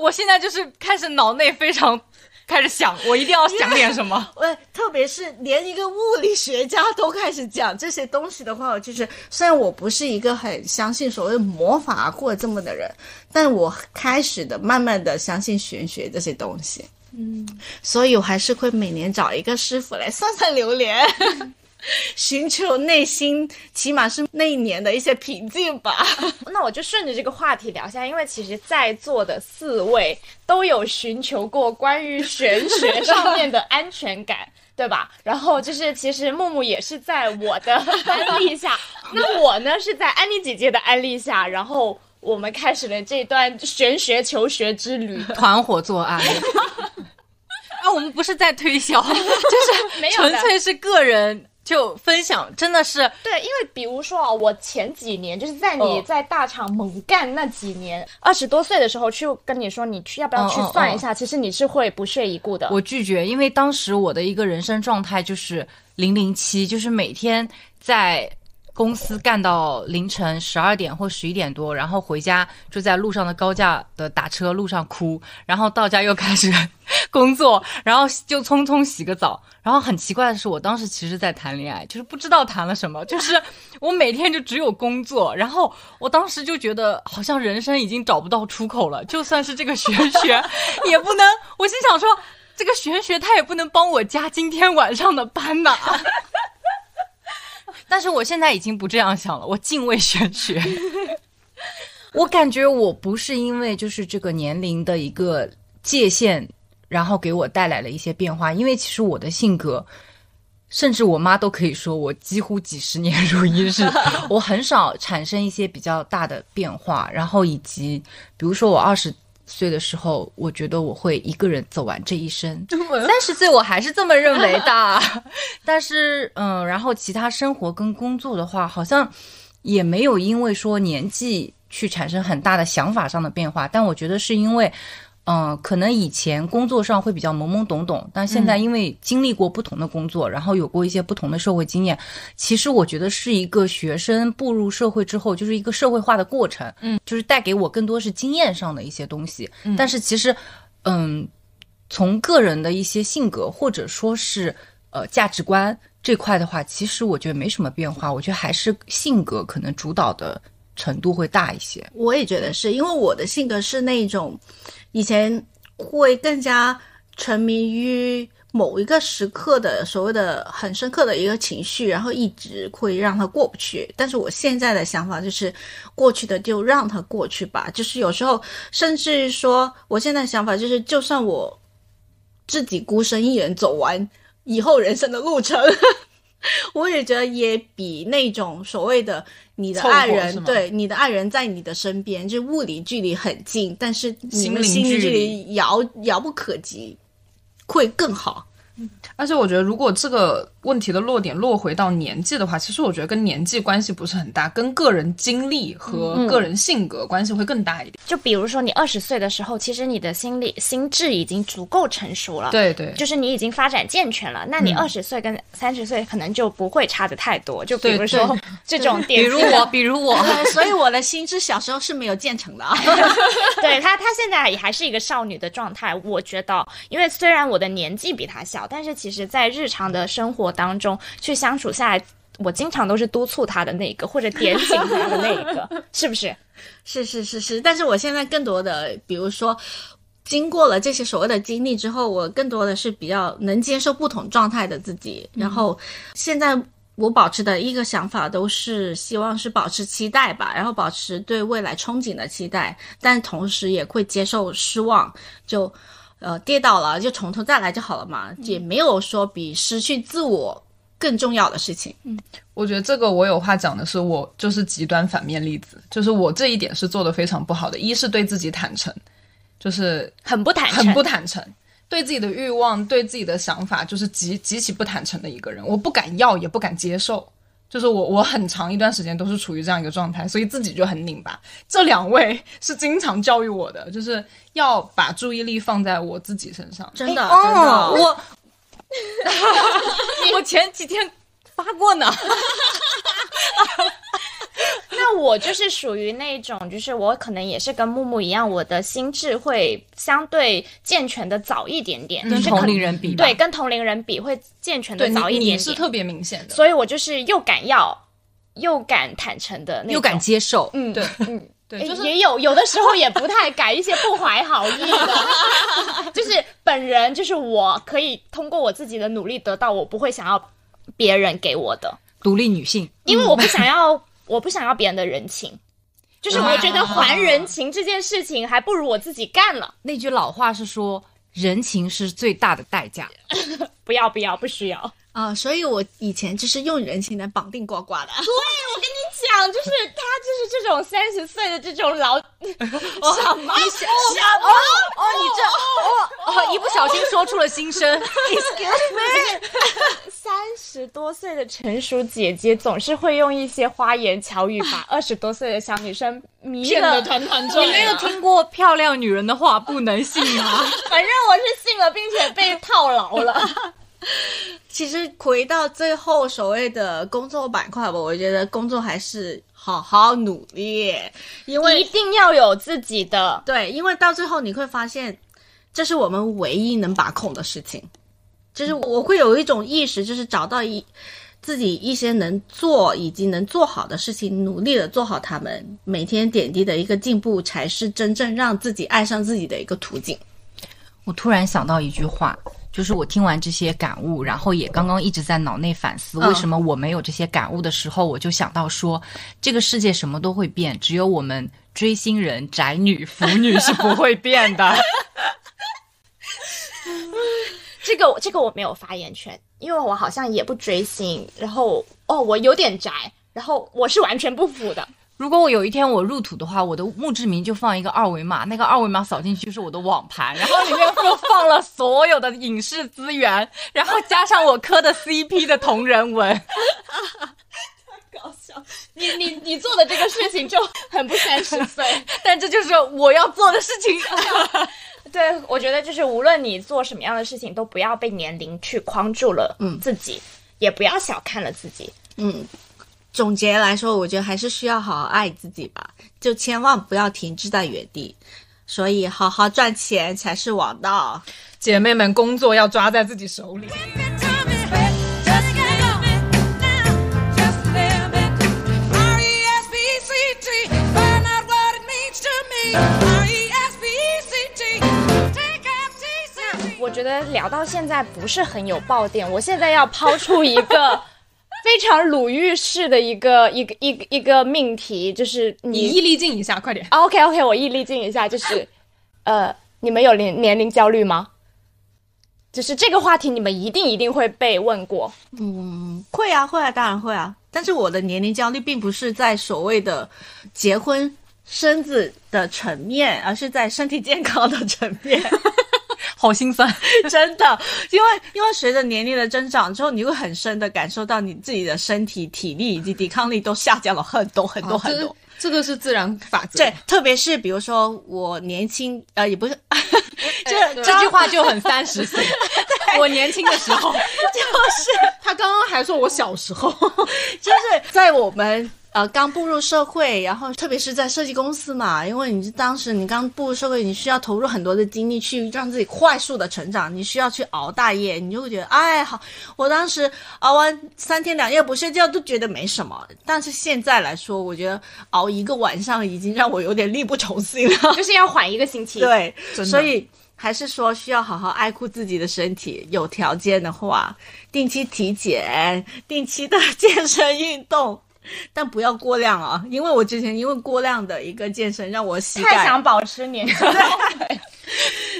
我现在就是开始脑内非常开始想，我一定要想点什么。呃，特别是连一个物理学家都开始讲这些东西的话，我就是虽然我不是一个很相信所谓魔法或者这么的人，但我开始的慢慢的相信玄学这些东西。嗯，所以我还是会每年找一个师傅来算算流年，[LAUGHS] 寻求内心起码是那一年的一些平静吧。[LAUGHS] 那我就顺着这个话题聊一下，因为其实在座的四位都有寻求过关于玄学上面的安全感。对吧？然后就是，其实木木也是在我的 [LAUGHS] 安利下，那我呢是在安妮姐姐的安利下，然后我们开始了这段玄学求学之旅。团伙作案。啊，我们不是在推销，[LAUGHS] 就是纯粹是个人就分享，真的是对，因为比如说啊，我前几年就是在你哦在大厂猛干那几年，二十多岁的时候去跟你说你去要不要去算一下，其实你是会不屑一顾的。我拒绝，因为当时我的一个人生状态就是零零七，就是每天在公司干到凌晨十二点或十一点多，然后回家就在路上的高架的打车路上哭，然后到家又开始 [LAUGHS] 工作，然后就匆匆洗个澡。然后很奇怪的是，我当时其实在谈恋爱，就是不知道谈了什么，就是 [LAUGHS] 我每天就只有工作。然后我当时就觉得好像人生已经找不到出口了，就算是这个玄学 [LAUGHS] 也不能。我心想说。这个玄学它也不能帮我加今天晚上的班呐。但是我现在已经不这样想了，我敬畏玄学。[LAUGHS] 我感觉我不是因为就是这个年龄的一个界限，然后给我带来了一些变化。因为其实我的性格，甚至我妈都可以说我几乎几十年如一日，[LAUGHS] 我很少产生一些比较大的变化。然后以及比如说我二十岁的时候，我觉得我会一个人走完这一生。三十岁我还是这么认为的，[LAUGHS] 但是嗯，然后其他生活跟工作的话，好像也没有因为说年纪去产生很大的想法上的变化，但我觉得是因为。嗯，可能以前工作上会比较懵懵懂懂，但现在因为经历过不同的工作，然后有过一些不同的社会经验，其实我觉得是一个学生步入社会之后，就是一个社会化的过程。嗯，就是带给我更多是经验上的一些东西。嗯，但是其实，嗯，从个人的一些性格或者说是呃价值观这块的话，其实我觉得没什么变化。我觉得还是性格可能主导的程度会大一些。我也觉得是因为我的性格是那种以前会更加沉迷于某一个时刻的所谓的很深刻的一个情绪，然后一直会让它过不去。但是我现在的想法就是，过去的就让它过去吧。就是有时候，甚至于说，我现在想法就是，就算我自己孤身一人走完以后人生的路程。[LAUGHS] 我也觉得也比那种所谓的你的爱人对你的爱人在你的身边，就物理距离很近，但是你们心灵距离遥遥不可及，会更好。而且我觉得，如果这个问题的落点落回到年纪的话，其实我觉得跟年纪关系不是很大，跟个人经历和个人性格关系会更大一点。就比如说你二十岁的时候，其实你的心理心智已经足够成熟了，对对，就是你已经发展健全了。那你二十岁跟三十岁可能就不会差的太多。就比如说 [LAUGHS] 这种比点比如我，比如我，[LAUGHS] 呃所以我的心智小时候是没有建成的啊。[LAUGHS] 对她，她现在也还是一个少女的状态。我觉得，因为虽然我的年纪比她小，但是其实在日常的生活当中去相处下来，我经常都是督促他的那个，或者点醒他的那一个，是不是？[LAUGHS] 是是是是，但是我现在更多的，比如说，经过了这些所谓的经历之后，我更多的是比较能接受不同状态的自己。然后现在我保持的一个想法都是希望是保持期待吧，然后保持对未来憧憬的期待，但同时也会接受失望，就。呃，跌倒了就从头再来就好了嘛，也没有说比失去自我更重要的事情。嗯我觉得这个我有话讲的是，我就是极端反面例子，就是我这一点是做的非常不好的。一是对自己坦诚，就是很不坦诚，很不坦诚，对自己的欲望、对自己的想法，就是极极其不坦诚的一个人。我不敢要，也不敢接受，就是我我很长一段时间都是处于这样一个状态，所以自己就很拧巴。这两位 [LAUGHS] 是经常教育我的，就是要把注意力放在我自己身上。真的，真的，哦，我 [LAUGHS] 我前几天发过呢。[LAUGHS] [LAUGHS] 那我就是属于那种，就是我可能也是跟木木一样，我的心智会相对健全的早一点点，跟就是同龄人比对，跟同龄人比会健全的，早一点点，你是特别明显的。所以我就是又敢要，又敢坦诚的那种，又敢接受，嗯，对。嗯。[LAUGHS] 对，就是也有有的时候也不太敢，一些不怀好意的，[LAUGHS] 就是本人就是我可以通过我自己的努力得到，我不会想要别人给我的，独立女性。因为我不想要，我不想要别人的人情，就是我觉得还人情这件事情还不如我自己干了，那句老话是说，人情是最大的代价。[LAUGHS] 不要不要不需要。啊、所以我以前就是用人情来绑定呱呱的。[LAUGHS] 对，我跟你讲就是他就是这种三十岁的这种老 [LAUGHS] 什么你想什么？哦，你这哦哦，一不小心说出了心声。[LAUGHS] Excuse me，三十多岁的成熟姐姐总是会用一些花言巧语把二十多岁的小女生迷骗了得团团转。你没有听过漂亮女人的话不能信吗？反正我是信了，并且被套牢了。[LAUGHS] 其实回到最后所谓的工作板块吧，我觉得工作还是好好努力，因为一定要有自己的，对，因为到最后你会发现，这是我们唯一能把控的事情。就是我会有一种意识，就是找到一自己一些能做以及能做好的事情，努力的做好他们，每天点滴的一个进步，才是真正让自己爱上自己的一个途径。我突然想到一句话，就是我听完这些感悟，然后也刚刚一直在脑内反思，嗯为什么我没有这些感悟的时候，我就想到说，这个世界什么都会变，只有我们追星人、宅女、腐女是不会变的。[LAUGHS] 这个这个我没有发言权，因为我好像也不追星，然后哦，我有点宅，然后我是完全不腐的。如果我有一天我入土的话，我的墓志铭就放一个二维码，那个二维码扫进去就是我的网盘，然后里面就放了所有的影视资源，然后加上我磕的 CP 的同人文。[LAUGHS] 搞笑，你你你做的这个事情就很不三十岁。[LAUGHS] 但这就是我要做的事情。[LAUGHS] 对，我觉得就是无论你做什么样的事情，都不要被年龄去框住了嗯自己，也不要小看了自己。嗯，总结来说，我觉得还是需要好好爱自己吧，就千万不要停滞在原地。所以，好好赚钱才是王道。姐妹们，工作要抓在自己手里。我觉得聊到现在不是很有爆点，我现在要抛出一个非常鲁豫式的一个一个一个一个命题，就是你你毅力静一下，快点！OK OK，我毅力静一下，就是呃，你们有年年龄焦虑吗？就是这个话题，你们一定一定会被问过。嗯会啊，会啊，当然会啊。但是我的年龄焦虑并不是在所谓的结婚生子的层面，而是在身体健康的层面。好心酸。[LAUGHS] 真的，因为因为随着年龄的增长之后，你会很深的感受到你自己的身体体力以及抵抗力都下降了很多很多很多。这个是自然法则。对，特别是比如说我年轻，呃，也不是，[LAUGHS] 这这句话就很三十岁。[LAUGHS] 我年轻的时候，就是他刚刚还说我小时候，就是在我们呃刚步入社会，然后特别是在设计公司嘛，因为你当时你刚步入社会，你需要投入很多的精力去让自己快速的成长，你需要去熬大夜，你就会觉得哎好，我当时熬完三天两夜不睡觉都觉得没什么，但是现在来说，我觉得熬一个晚上已经让我有点力不从心了。就是要缓一个星期。，对，所以还是说需要好好爱护自己的身体。有条件的话，定期体检，定期的 [LAUGHS] 健身运动，但不要过量啊！因为我之前因为过量的一个健身，让我膝盖太想保持年 [LAUGHS] 轻。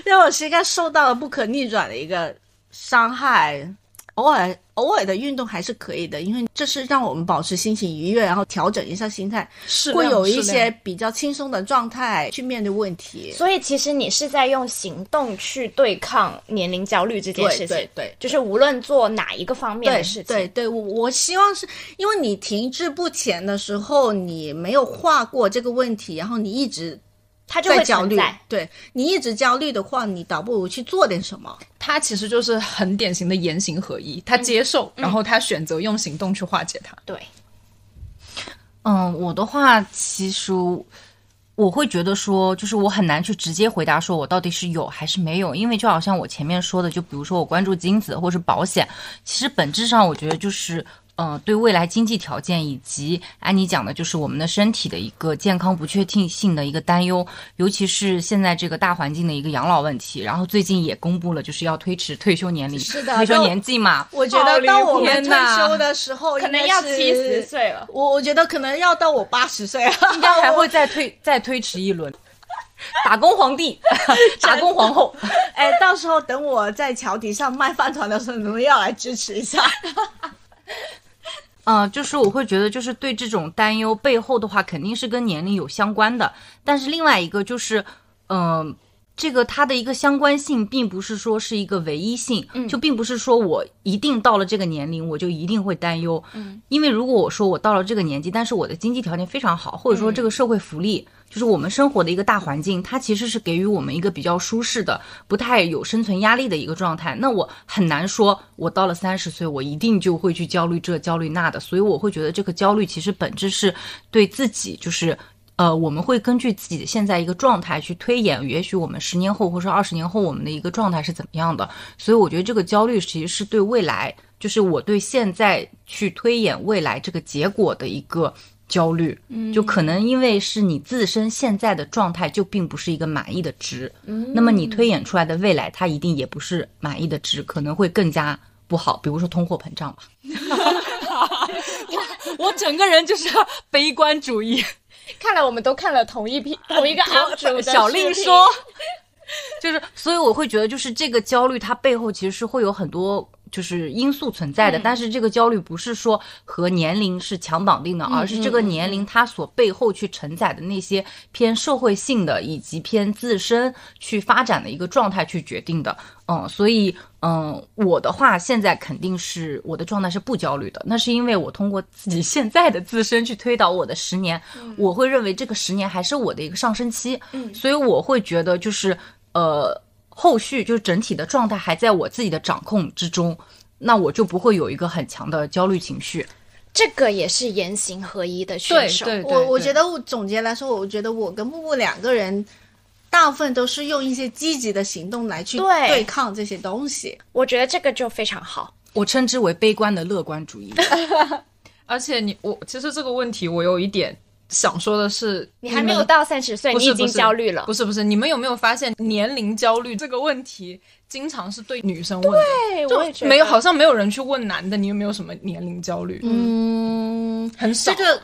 让我膝盖受到了不可逆转的一个伤害。偶尔偶尔的运动还是可以的，因为这是让我们保持心情愉悦，然后调整一下心态，是会有一些比较轻松的状态去面对问题。所以其实你是在用行动去对抗年龄焦虑这件事情。对对对就是无论做哪一个方面对的事情，对对，我我希望是因为你停滞不前的时候，你没有化过这个问题，然后你一直它就会在焦虑。。对你一直焦虑的话，你倒不如去做点什么。他其实就是很典型的言行合一，他接受，然后他选择用行动去化解它。对，嗯，我的话其实我会觉得说，就是我很难去直接回答说我到底是有还是没有，因为就好像我前面说的，就比如说我关注精子或是保险，其实本质上我觉得就是。呃，对未来经济条件以及安妮讲的，就是我们的身体的一个健康不确定性的一个担忧，尤其是现在这个大环境的一个养老问题。然后最近也公布了，就是要推迟退休年龄，是的退休年纪嘛。我觉得到我们退休的时候，可能要七十。岁了。我我觉得可能要到我八十岁了，[LAUGHS] 应该还会再 [LAUGHS] 推再推迟一轮。打工皇帝，[LAUGHS] 打工皇后，哎，到时候等我在桥底上卖饭团的时候，你们要来支持一下。嗯、就是我会觉得，就是对这种担忧背后的话，肯定是跟年龄有相关的。但是另外一个就是，嗯、这个它的一个相关性，并不是说是一个唯一性，就并不是说我一定到了这个年龄，我就一定会担忧。嗯，因为如果我说我到了这个年纪，但是我的经济条件非常好，或者说这个社会福利。就是我们生活的一个大环境，它其实是给予我们一个比较舒适的、不太有生存压力的一个状态。那我很难说，我到了三十岁，我一定就会去焦虑这、焦虑那的。所以我会觉得，这个焦虑其实本质是对自己，就是呃，我们会根据自己的现在一个状态去推演，也许我们十年后或者说二十年后我们的一个状态是怎么样的。所以我觉得这个焦虑其实是对未来，就是我对现在去推演未来这个结果的一个。焦虑，嗯就可能因为是你自身现在的状态就并不是一个满意的值，嗯那么你推演出来的未来，它一定也不是满意的值，可能会更加不好，比如说通货膨胀吧。[LAUGHS] 我我整个人就是悲观主义。[LAUGHS] 看来我们都看了同一批同一个 UP 主的小令说，[LAUGHS] 就是，所以我会觉得，就是这个焦虑，它背后其实是会有很多就是因素存在的。但是这个焦虑不是说和年龄是强绑定的，而是这个年龄它所背后去承载的那些偏社会性的以及偏自身去发展的一个状态去决定的。嗯，所以嗯，我的话现在肯定是我的状态是不焦虑的，那是因为我通过自己现在的自身去推导我的十年，我会认为这个十年还是我的一个上升期，嗯，所以我会觉得就是呃，后续就是整体的状态还在我自己的掌控之中，那我就不会有一个很强的焦虑情绪。这个也是言行合一的选手。对我我觉得我总结来说，我觉得我跟木木两个人。大部分都是用一些积极的行动来去对对抗这些东西。我觉得这个就非常好。我称之为悲观的乐观主义。[LAUGHS] 而且你我其实这个问题我有一点想说的是，你还没有到三十岁，你已经焦虑了不。是不是，你们有没有发现年龄焦虑这个问题经常是对女生问的？对，我也觉得没有，好像没有人去问男的，你有没有什么年龄焦虑？嗯，很少。这个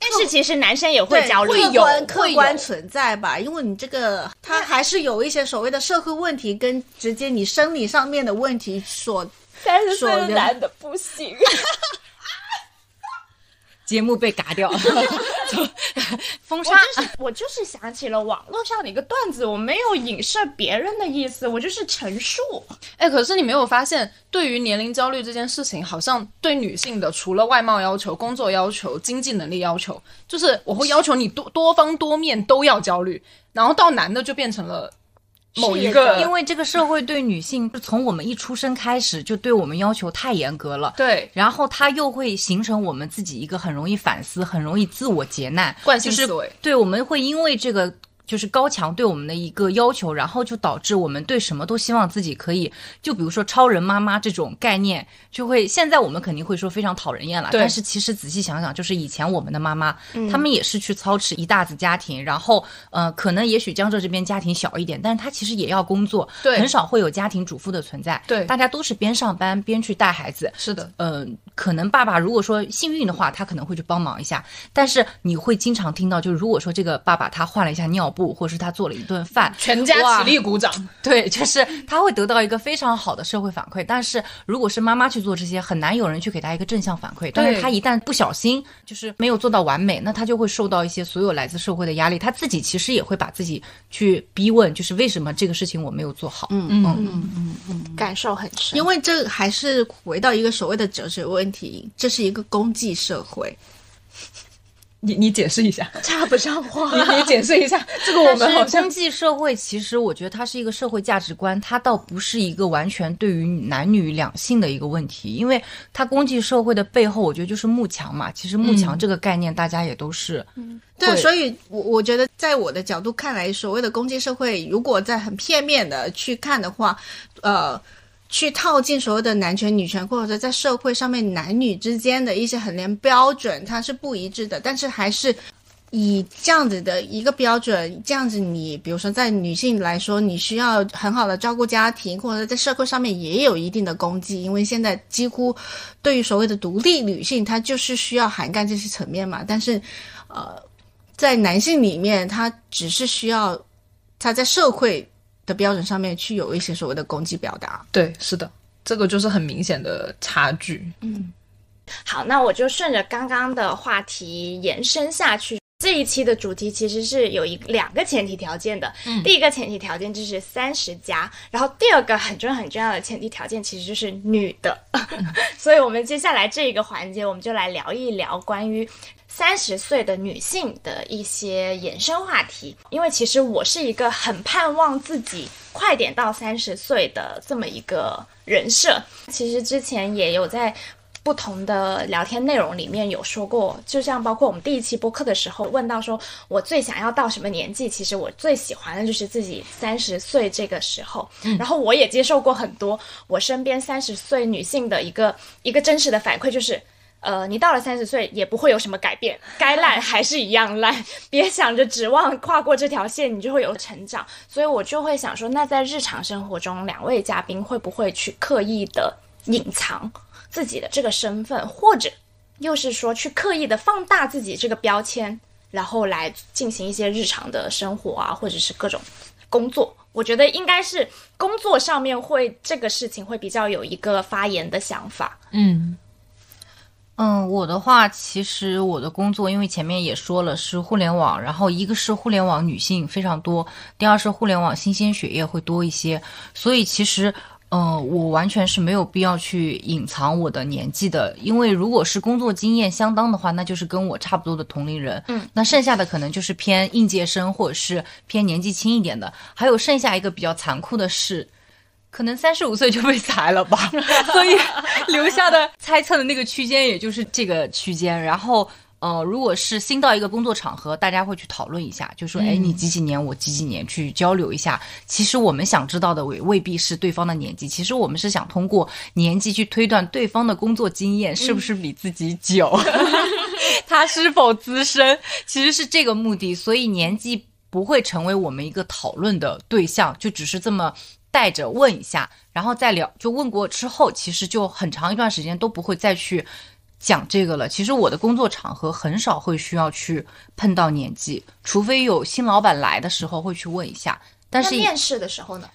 但是其实男生也会焦虑，客观客观存在吧，因为你这个他还是有一些所谓的社会问题跟直接你生理上面的问题所三十岁的男的不行。[LAUGHS] 节目被嘎掉，[LAUGHS] 封 [LAUGHS] 我杀。就是 [LAUGHS] 我就是想起了网络上的一个段子，我没有影射别人的意思，我就是陈述。哎，可是你没有发现，对于年龄焦虑这件事情，好像对女性的除了外貌要求、工作要求、经济能力要求，就是我会要求你多多方多面都要焦虑，然后到男的就变成了某一个因为这个社会对女性从我们一出生开始就对我们要求太严格了，对然后它又会形成我们自己一个很容易反思、很容易自我劫难，就是惯性思维对，我们会因为这个。就是高强对我们的一个要求，然后就导致我们对什么都希望自己可以，就比如说超人妈妈这种概念，就会现在我们肯定会说非常讨人厌了。但是其实仔细想想，就是以前我们的妈妈，他们也是去操持一大子家庭，然后呃，可能也许江浙这边家庭小一点，但是她其实也要工作，对很少会有家庭主妇的存在。对大家都是边上班边去带孩子。是的，嗯、可能爸爸如果说幸运的话，他可能会去帮忙一下，但是你会经常听到，就如果说这个爸爸他换了一下尿布，或者是他做了一顿饭，全家起立鼓掌。[LAUGHS] 对，就是他会得到一个非常好的社会反馈。但是如果是妈妈去做这些，很难有人去给他一个正向反馈。但是他一旦不小心，就是没有做到完美，那他就会受到一些所有来自社会的压力。他自己其实也会把自己去逼问，就是为什么这个事情我没有做好。嗯嗯嗯嗯嗯，感受很深，因为这还是回到一个所谓的哲学问题，这是一个公济社会。你你解释一下，[LAUGHS] 插不上话。你你解释一下，[LAUGHS] 这个我们好像是经济社会其实我觉得它是一个社会价值观，它倒不是一个完全对于男女两性的一个问题，因为它公济社会的背后，我觉得就是慕强嘛。其实慕强这个概念，大家也都是，对，所以我我觉得，在我的角度看来，所谓的公济社会，如果在很片面的去看的话，呃，去套进所谓的男权、女权，或者说在社会上面男女之间的一些衡量标准，它是不一致的，但是还是。以这样子的一个标准，这样子你比如说在女性来说，你需要很好的照顾家庭，或者在社会上面也有一定的功绩，因为现在几乎对于所谓的独立女性，她就是需要涵盖这些层面嘛。但是，呃，在男性里面，他只是需要他在社会的标准上面去有一些所谓的攻击表达。对，是的，这个就是很明显的差距。嗯好，那我就顺着刚刚的话题延伸下去。这一期的主题其实是有一两个前提条件的，第一个前提条件就是三十加，然后第二个很重要很重要的前提条件其实就是女的，[LAUGHS] 所以我们接下来这一个环节，我们就来聊一聊关于三十岁的女性的一些衍生话题。因为其实我是一个很盼望自己快点到三十岁的这么一个人设，其实之前也有在。不同的聊天内容里面有说过，就像包括我们第一期播客的时候问到说，我最想要到什么年纪？其实我最喜欢的就是自己三十岁这个时候。然后我也接受过很多我身边三十岁女性的一个一个真实的反馈，就是。呃，你到了三十岁也不会有什么改变，该烂还是一样烂。别想着指望跨过这条线你就会有成长，所以我就会想说，那在日常生活中，两位嘉宾会不会去刻意的隐藏自己的这个身份，或者又是说去刻意的放大自己这个标签，然后来进行一些日常的生活啊，或者是各种工作我觉得应该是工作上面会这个事情会比较有一个发言的想法。嗯。嗯，我的话，其实我的工作，因为前面也说了是互联网，然后一个是互联网女性非常多，第二是互联网新鲜血液会多一些，所以其实，嗯、我完全是没有必要去隐藏我的年纪的，因为如果是工作经验相当的话，那就是跟我差不多的同龄人，嗯，那剩下的可能就是偏应届生或者是偏年纪轻一点的，还有剩下一个比较残酷的是。可能三十五岁就被裁了吧，[LAUGHS] 所以留下的猜测的那个区间也就是这个区间。然后，呃，如果是新到一个工作场合，大家会去讨论一下，就说，哎，你几几年，我几几年，去交流一下。其实我们想知道的未未必是对方的年纪，其实我们是想通过年纪去推断对方的工作经验是不是比自己久，[LAUGHS] 他是否资深，其实是这个目的。所以年纪不会成为我们一个讨论的对象，就只是这么。带着问一下，然后再聊，就问过之后，其实就很长一段时间都不会再去讲这个了。其实我的工作场合很少会需要去碰到年纪，除非有新老板来的时候会去问一下。但是面试的时候呢？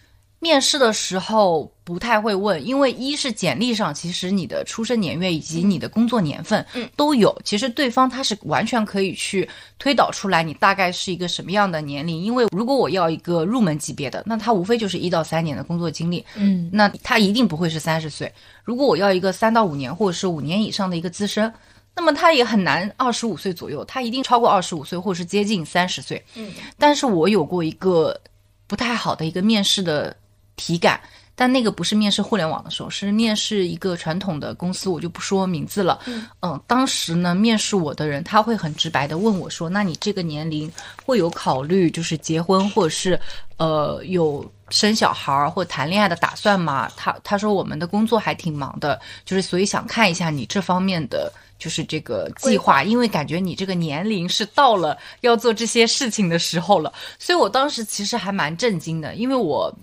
面试的时候不太会问，因为一是简历上其实你的出生年月以及你的工作年份嗯都有，其实对方他是完全可以去推导出来你大概是一个什么样的年龄。因为如果我要一个入门级别的，那他无非就是一到三年的工作经历，嗯，那他一定不会是三十岁。如果我要一个三到五年或者是五年以上的一个资深，那么他也很难二十五岁左右，他一定超过二十五岁或者是接近三十岁。嗯，但是我有过一个不太好的一个面试的体感，但那个不是面试互联网的时候，是面试一个传统的公司，我就不说名字了。嗯当时呢，面试我的人他会很直白的问我说：“那你这个年龄会有考虑就是结婚或者是呃有生小孩儿或谈恋爱的打算吗？”他他说我们的工作还挺忙的，就是所以想看一下你这方面的。就是这个计划，因为感觉你这个年龄是到了要做这些事情的时候了，所以我当时其实还蛮震惊的，因为我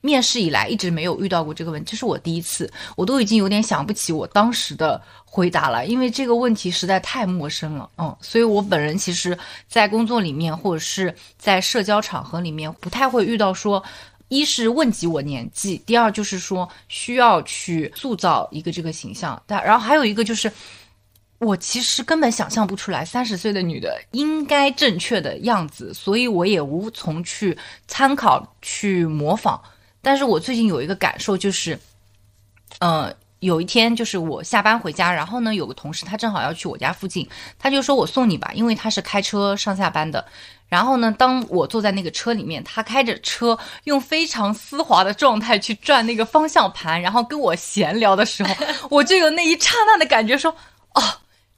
面试以来一直没有遇到过这个问题，这是我第一次，我都已经有点想不起我当时的回答了，因为这个问题实在太陌生了，嗯，所以我本人其实，在工作里面或者是在社交场合里面，不太会遇到说。一是问及我年纪，第二就是说需要去塑造一个这个形象，但然后还有一个就是，我其实根本想象不出来三十岁的女的应该正确的样子，所以我也无从去参考去模仿。但是我最近有一个感受就是，呃，有一天就是我下班回家，然后呢有个同事他正好要去我家附近，他就说我送你吧，因为他是开车上下班的。然后呢，当我坐在那个车里面，他开着车，用非常丝滑的状态去转那个方向盘，然后跟我闲聊的时候，[LAUGHS] 我就有那一刹那的感觉说，哦。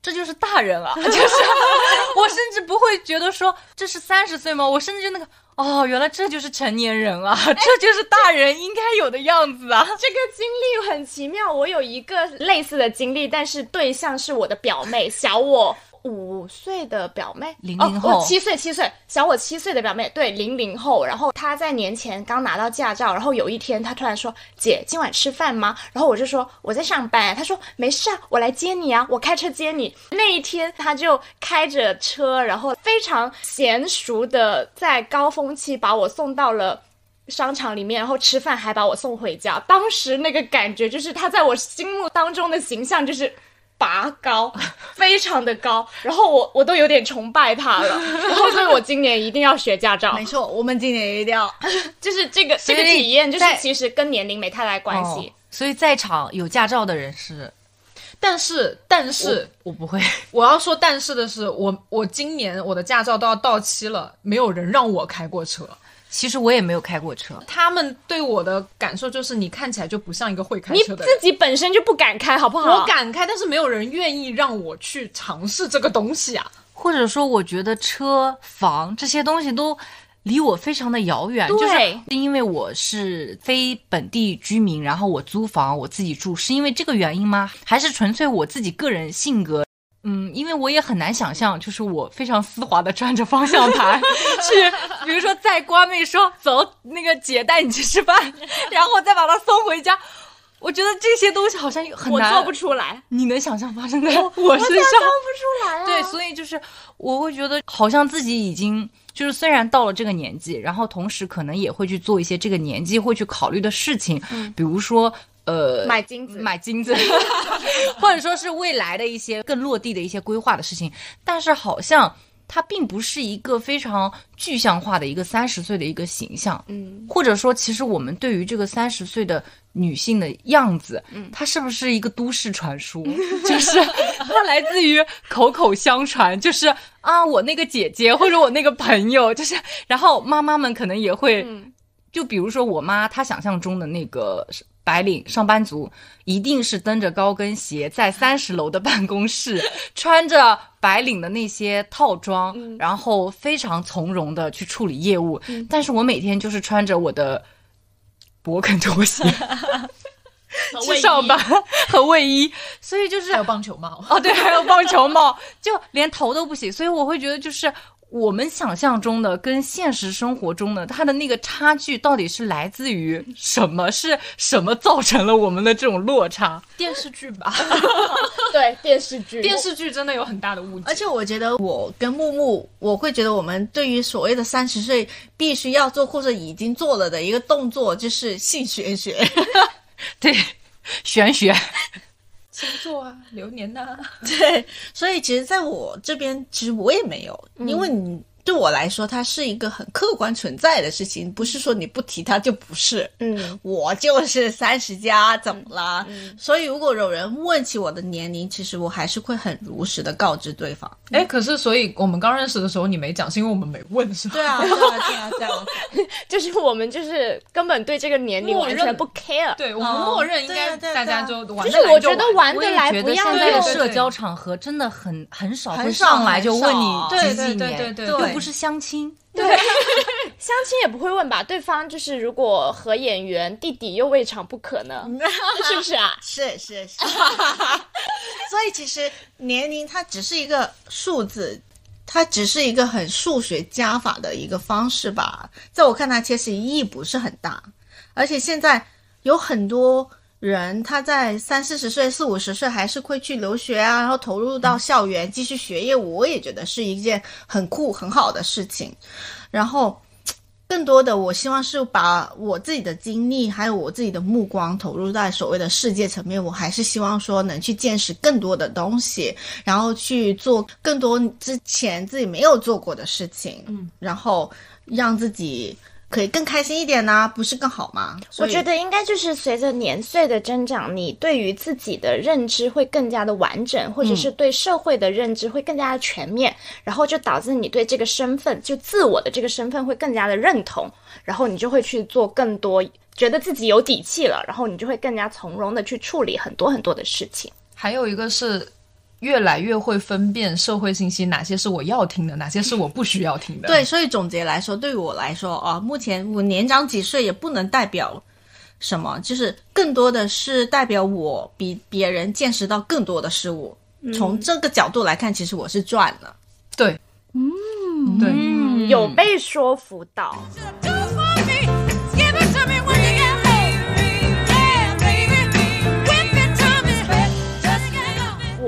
这就是大人啊！[LAUGHS] 就是 [LAUGHS] 我甚至不会觉得说这是三十岁吗？我甚至就那个哦，原来这就是成年人啊，[LAUGHS] 这就是大人应该有的样子啊！[LAUGHS] 这个经历很奇妙，我有一个类似的经历，但是对象是我的表妹，小我五岁的表妹，哦，零零后我七岁，七岁，小我七岁的表妹，对，零零后。然后她在年前刚拿到驾照，然后有一天她突然说：“姐，今晚吃饭吗？”然后我就说：“我在上班。”她说：“没事啊，我来接你啊，我开车接你。”那一天她就开着车，然后非常娴熟的在高峰期把我送到了。商场里面，然后吃饭还把我送回家。当时那个感觉就是他在我心目当中的形象就是拔高，非常的高，然后我我都有点崇拜他了。[LAUGHS] 然后所以我今年一定要学驾照没，错，我们今年一定要。[LAUGHS] 就是这个这个体验，就是其实跟年龄没太大关系。哦所以在场有驾照的人是，但是但是我不会。[LAUGHS] 我要说但是的是，我我今年我的驾照都要到期了，没有人让我开过车。其实我也没有开过车，他们对我的感受就是，你看起来就不像一个会开你车的人。自己本身就不敢开，好不好？我敢开，但是没有人愿意让我去尝试这个东西啊。或者说我觉得车房这些东西都离我非常的遥远，就是因为我是非本地居民，然后我租房我自己住，是因为这个原因吗？还是纯粹我自己个人性格？嗯，因为我也很难想象，就是我非常丝滑的转着方向盘 [LAUGHS] 去，比如说在瓜妹说走，那个姐带你去吃饭，[LAUGHS] 然后再把她送回家。我觉得这些东西好像很难，我做不出来，你能想象发生在我身上？不出来啊。对，所以就是我会觉得好像自己已经就是虽然到了这个年纪，然后同时可能也会去做一些这个年纪会去考虑的事情，比如说呃买金子。买金子，[LAUGHS] 或者说是未来的一些更落地的一些规划的事情，但是好像。它并不是一个非常具象化的一个三十岁的一个形象，嗯，或者说，其实我们对于这个三十岁的女性的样子，嗯，它是不是一个都市传说？[LAUGHS] 就是它来自于口口相传，就是啊，我那个姐姐或者我那个朋友，就是，然后妈妈们可能也会，就比如说我妈，她想象中的那个白领上班族，一定是蹬着高跟鞋在三十楼的办公室，[LAUGHS] 穿着白领的那些套装，然后非常从容的去处理业务。但是我每天就是穿着我的勃肯拖鞋 [LAUGHS] 去上班 [LAUGHS] 和卫衣，所以就是还有棒球帽。哦，对，还有棒球帽，就连头都不洗，所以我会觉得就是。我们想象中的跟现实生活中的它的那个差距到底是来自于什么？是什么造成了我们的这种落差？电视剧吧，对电视剧，电视剧真的有很大的误解。而且我觉得我跟木木，我会觉得我们对于所谓的三十岁必须要做或者已经做了的一个动作，就是性玄学。[LAUGHS] 对，玄学。星座啊，流年呐、[LAUGHS] 对，所以其实在我这边，其实我也没有，因为你对我来说，它是一个很客观存在的事情，不是说你不提它就不是。嗯，我就是三十加，怎么了？所以如果有人问起我的年龄，其实我还是会很如实的告知对方。哎，可是所以我们刚认识的时候你没讲，是因为我们没问，是吧？对啊，对啊，对啊，对啊。[LAUGHS] 就是我们就是根本对这个年龄完全不 care。对，我们默认应该大家就是我觉得玩。得来，不要在的社交场合真的很很少会上来就问你几几对对对年，对对对又不是相亲。对 [LAUGHS] 相亲也不会问吧？对方就是如果和演员，弟弟又未尝不可呢，[LAUGHS] 是不是啊？是是是，[LAUGHS] 所以其实年龄它只是一个数字，它只是一个很数学加法的一个方式吧。在我看来，其实意义不是很大。而且现在有很多人，他在三四十岁、四五十岁还是会去留学啊，然后投入到校园继续学业，我也觉得是一件很酷、很好的事情。然后。更多的，我希望是把我自己的经历，还有我自己的目光投入在所谓的世界层面。我还是希望说能去见识更多的东西，然后去做更多之前自己没有做过的事情，嗯，然后让自己可以更开心一点呢、不是更好吗？我觉得应该就是随着年岁的增长，你对于自己的认知会更加的完整，或者是对社会的认知会更加的全面，然后就导致你对这个身份，就自我的这个身份会更加的认同，然后你就会去做更多，觉得自己有底气了，然后你就会更加从容的去处理很多很多的事情。还有一个是越来越会分辨社会信息，哪些是我要听的，哪些是我不需要听的。对，所以总结来说，对于我来说啊，目前我年长几岁也不能代表什么，就是更多的是代表我比别人见识到更多的事物。从这个角度来看，其实我是赚了。对，嗯，对，嗯，有被说服到。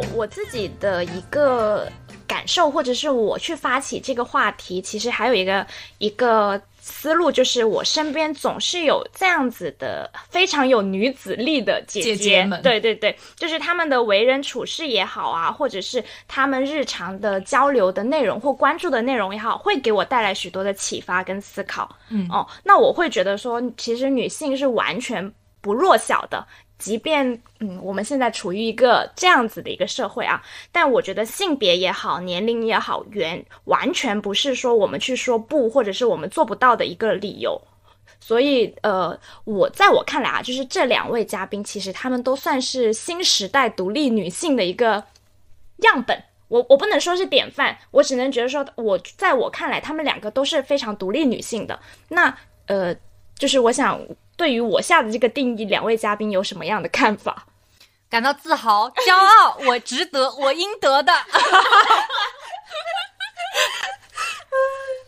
我我自己的一个感受，或者是我去发起这个话题，其实还有一个一个思路，就是我身边总是有这样子的非常有女子力的姐姐姐们对对对，就是他们的为人处事也好啊，或者是他们日常的交流的内容或关注的内容也好，会给我带来许多的启发跟思考。嗯，哦，那我会觉得说，其实女性是完全不弱小的。即便嗯，我们现在处于一个这样子的一个社会啊，但我觉得性别也好，年龄也好，原完全不是说我们去说不，或者是我们做不到的一个理由。所以，呃，我在我看来啊，就是这两位嘉宾，其实他们都算是新时代独立女性的一个样本。我我不能说是典范，我只能觉得说，我在我看来，他们两个都是非常独立女性的。那呃，就是我想对于我下的这个定义，两位嘉宾有什么样的看法？感到自豪、骄傲，我值得，我应得的。[LAUGHS]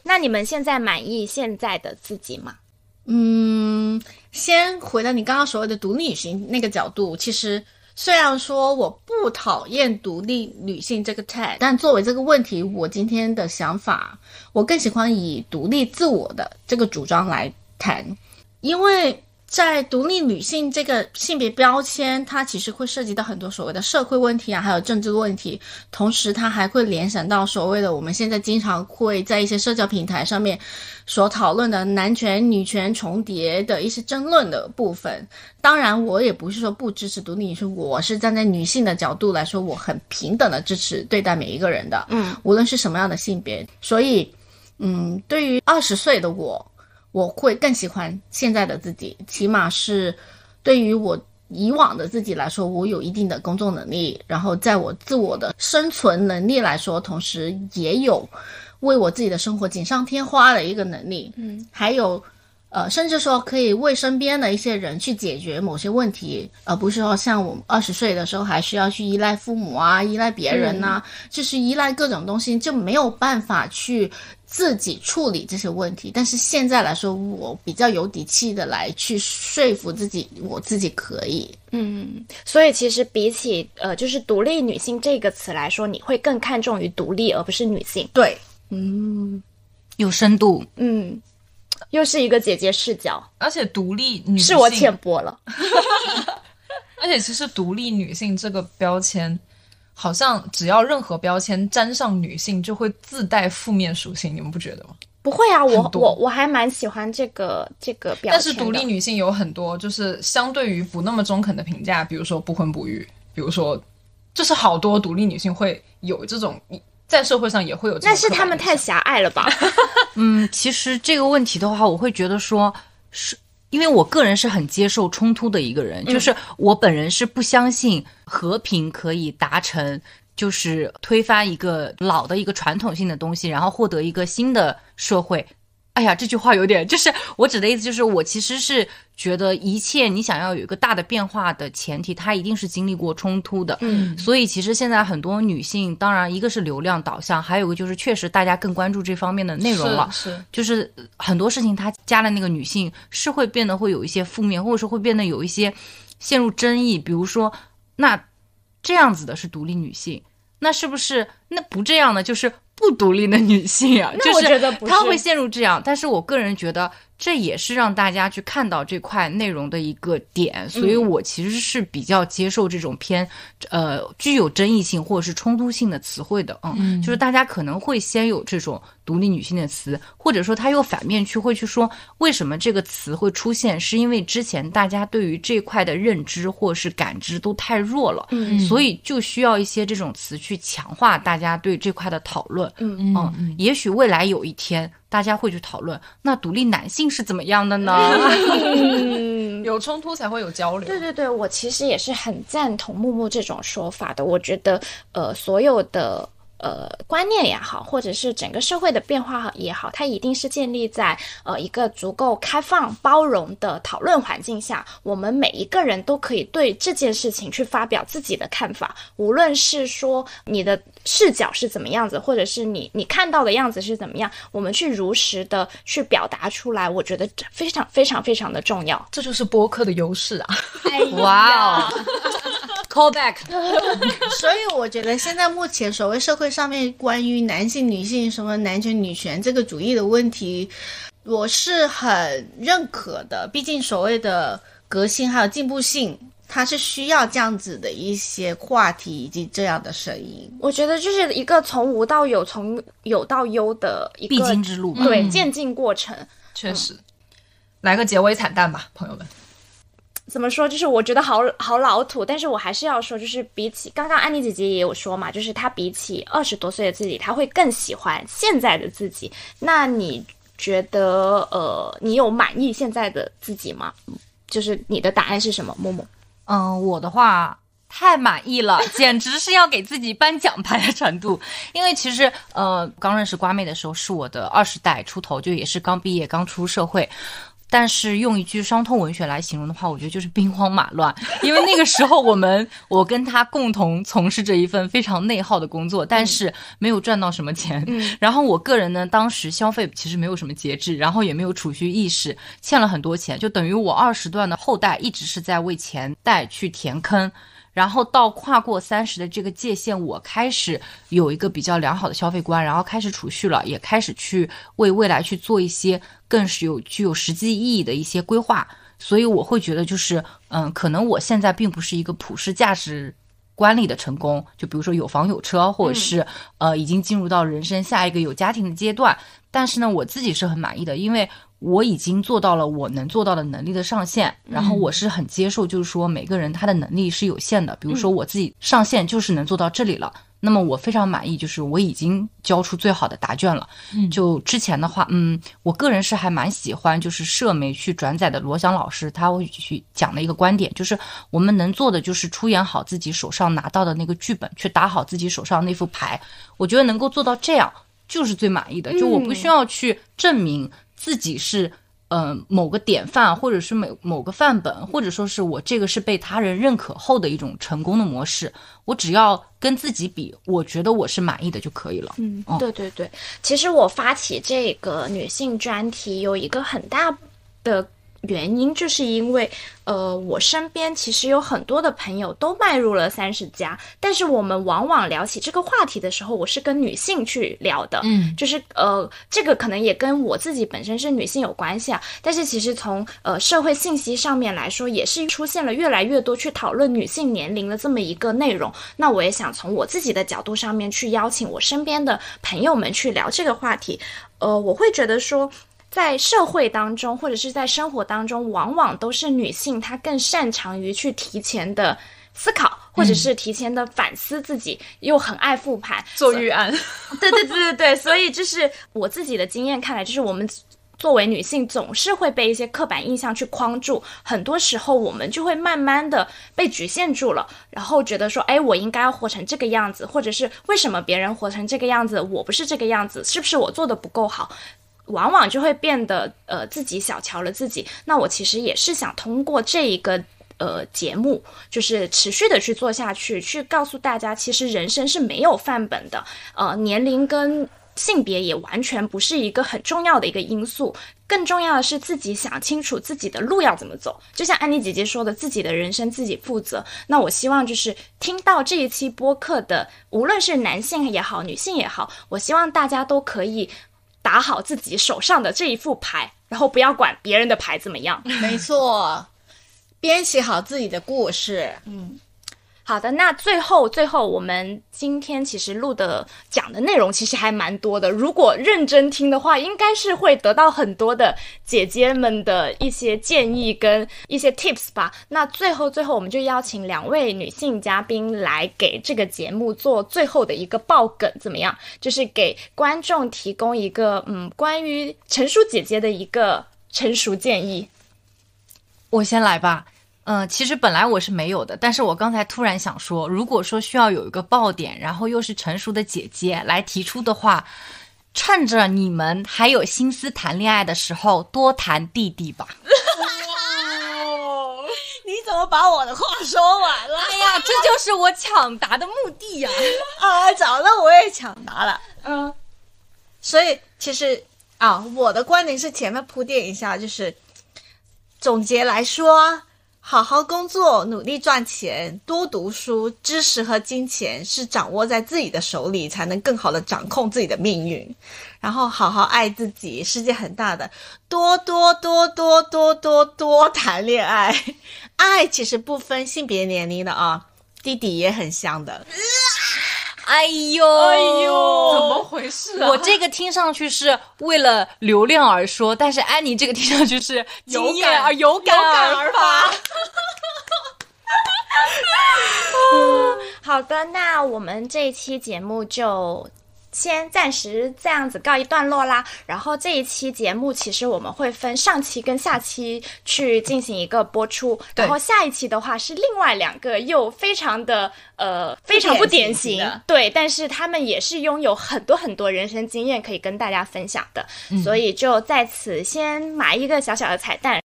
那你们现在满意现在的自己吗？嗯，先回到你刚刚所谓的独立女性那个角度，其实虽然说我不讨厌独立女性这个 tag，但作为这个问题，我今天的想法，我更喜欢以独立自我的这个主张来谈，因为在独立女性这个性别标签，它其实会涉及到很多所谓的社会问题啊，还有政治问题，同时它还会联想到所谓的我们现在经常会在一些社交平台上面所讨论的男权、女权重叠的一些争论的部分。当然，我也不是说不支持独立女性，我是站在女性的角度来说，我很平等的支持对待每一个人的，嗯，无论是什么样的性别。所以，嗯，对于二十岁的我，我会更喜欢现在的自己，起码是对于我以往的自己来说，我有一定的工作能力，然后在我自我的生存能力来说，同时也有为我自己的生活锦上添花的一个能力，嗯，还有。呃，甚至说可以为身边的一些人去解决某些问题，而不是说像我们二十岁的时候还需要去依赖父母啊、依赖别人呐、就是依赖各种东西，就没有办法去自己处理这些问题。但是现在来说，我比较有底气的来去说服自己，我自己可以。嗯，所以其实比起呃，就是独立女性这个词来说，你会更看重于独立，而不是女性。对，嗯有深度。嗯，又是一个姐姐视角，而且独立女性是我浅薄了。[LAUGHS] 而且其实独立女性这个标签，好像只要任何标签沾上女性，就会自带负面属性，你们不觉得吗？不会啊，我我我还蛮喜欢这个这个标签但是独立女性有很多，就是相对于不那么中肯的评价，比如说不婚不育，比如说，就是好多独立女性会有这种，在社会上也会有这种那是。他们太狭隘了吧？[LAUGHS] 嗯，其实这个问题的话，我会觉得说是。因为我个人是很接受冲突的一个人，就是我本人是不相信和平可以达成，就是推翻一个老的一个传统性的东西，然后获得一个新的社会。哎呀，这句话有点，就是我指的意思，就是我其实是觉得一切你想要有一个大的变化的前提，它一定是经历过冲突的。嗯，所以其实现在很多女性，当然一个是流量导向，还有一个就是确实大家更关注这方面的内容了。是是就是呃很多事情它加了那个女性，是会变得会有一些负面，或者说会变得有一些陷入争议。比如说，那这样子的是独立女性，那是不是那不这样呢就是不独立的女性啊？那就是我觉得不是她会陷入这样，但是我个人觉得这也是让大家去看到这块内容的一个点，所以我其实是比较接受这种偏呃具有争议性或者是冲突性的词汇的，嗯，就是大家可能会先有这种独立女性的词，或者说他又反面去会去说为什么这个词会出现，是因为之前大家对于这块的认知或是感知都太弱了，嗯，所以就需要一些这种词去强化大家对这块的讨论，嗯嗯，也许未来有一天大家会去讨论，那独立男性是怎么样的呢？嗯，[LAUGHS] 有冲突才会有交流。对对对，我其实也是很赞同木木这种说法的。我觉得，呃，所有的呃观念也好，或者是整个社会的变化也好，它一定是建立在呃一个足够开放、包容的讨论环境下，我们每一个人都可以对这件事情去发表自己的看法，无论是说你的视角是怎么样子，或者是你你看到的样子是怎么样，我们去如实的去表达出来，我觉得这非常非常非常的重要。这就是播客的优势啊！哇哦，call [LAUGHS] back，所以我觉得现在目前所谓社会上面关于男性、女性什么男权、女权这个主义的问题，我是很认可的。毕竟所谓的革新还有进步性，它是需要这样子的一些话题以及这样的声音。我觉得就是一个从无到有、从有到优的一个必经之路吧。对渐进过程。确实，来个结尾惨淡吧，朋友们。怎么说？就是我觉得好好老土，但是我还是要说，就是比起刚刚安妮姐姐也有说嘛，就是她比起二十多岁的自己，她会更喜欢现在的自己。那你觉得，呃，你有满意现在的自己吗？就是你的答案是什么？默默，嗯，我的话太满意了，简直是要给自己颁奖牌的程度。因为其实呃，刚认识瓜妹的时候是我的二十代出头，就也是刚毕业、刚出社会。但是用一句伤痛文学来形容的话，我觉得就是兵荒马乱。[LAUGHS] 因为那个时候我们，我跟他共同从事着一份非常内耗的工作，但是没有赚到什么钱。嗯然后我个人呢，当时消费其实没有什么节制，然后也没有储蓄意识，欠了很多钱，就等于我二十段的后代一直是在为钱袋去填坑。然后到跨过三十的这个界限，我开始有一个比较良好的消费观，然后开始储蓄了，也开始去为未来去做一些更是有具有实际意义的一些规划。所以我会觉得，就是嗯，可能我现在并不是一个普世价值观里的成功，就比如说有房有车，或者是、呃已经进入到人生下一个有家庭的阶段。但是呢，我自己是很满意的，因为我已经做到了我能做到的能力的上限，然后我是很接受，就是说每个人他的能力是有限的，比如说我自己上限就是能做到这里了。那么我非常满意，就是我已经交出最好的答卷了。就之前的话，嗯，我个人是还蛮喜欢，就是社媒去转载的罗翔老师他会去讲的一个观点，就是我们能做的就是出演好自己手上拿到的那个剧本，去打好自己手上那副牌。我觉得能够做到这样，就是最满意的。就我不需要去证明自己是。呃，某个典范，或者是某某个范本，或者说是我这个是被他人认可后的一种成功的模式，我只要跟自己比，我觉得我是满意的就可以了。嗯哦，对对对，其实我发起这个女性专题有一个很大的原因，就是因为呃，我身边其实有很多的朋友都迈入了三十加，但是我们往往聊起这个话题的时候，我是跟女性去聊的，嗯，就是呃，这个可能也跟我自己本身是女性有关系啊。但是其实从呃社会信息上面来说，也是出现了越来越多去讨论女性年龄的这么一个内容。那我也想从我自己的角度上面去邀请我身边的朋友们去聊这个话题。呃，我会觉得说。在社会当中，或者是在生活当中，往往都是女性她更擅长于去提前的思考，或者是提前的反思自己，又很爱复盘，做预案，[LAUGHS] 对对对对对，所以就是我自己的经验看来，就是我们作为女性总是会被一些刻板印象去框住，很多时候我们就会慢慢的被局限住了，然后觉得说，哎，我应该要活成这个样子，或者是为什么别人活成这个样子，我不是这个样子，是不是我做的不够好？往往就会变得呃自己小瞧了自己。那我其实也是想通过这一个呃节目，就是持续的去做下去，去告诉大家，其实人生是没有范本的，呃，年龄跟性别也完全不是一个很重要的一个因素。更重要的是自己想清楚自己的路要怎么走，就像安妮姐姐说的，自己的人生自己负责。那我希望就是听到这一期播客的，无论是男性也好，女性也好，我希望大家都可以打好自己手上的这一副牌，然后不要管别人的牌怎么样。没错，编写好自己的故事。好的，那最后最后，我们今天其实录的讲的内容其实还蛮多的。如果认真听的话，应该是会得到很多的姐姐们的一些建议跟一些 tips 吧。那最后最后，我们就邀请两位女性嘉宾来给这个节目做最后的一个爆梗，怎么样？就是给观众提供一个嗯关于成熟姐姐的一个成熟建议。我先来吧。嗯、其实本来我是没有的，但是我刚才突然想说，如果说需要有一个爆点，然后又是成熟的姐姐来提出的话，趁着你们还有心思谈恋爱的时候，多谈弟弟吧。[LAUGHS] 你怎么把我的话说完了？哎呀，这就是我抢答的目的呀、[LAUGHS] 啊，早了我也抢答了。嗯，所以其实啊，我的观点是前面铺垫一下，就是总结来说，好好工作，努力赚钱，多读书，知识和金钱是掌握在自己的手里，才能更好的掌控自己的命运。然后好好爱自己，世界很大的，多多多多多多多谈恋爱，[LAUGHS] 爱其实不分性别年龄的啊，弟弟也很香的。哎呦，哎呦，怎么回事啊？我这个听上去是为了流量而说，但是安妮这个听上去是 [LAUGHS] 经验而有感而发。[LAUGHS] 好的，那我们这一期节目就先暂时这样子告一段落啦。然后这一期节目其实我们会分上期跟下期去进行一个播出，然后下一期的话是另外两个又非常的呃非常不典型，对，但是他们也是拥有很多很多人生经验可以跟大家分享的，所以就在此先埋一个小小的彩蛋。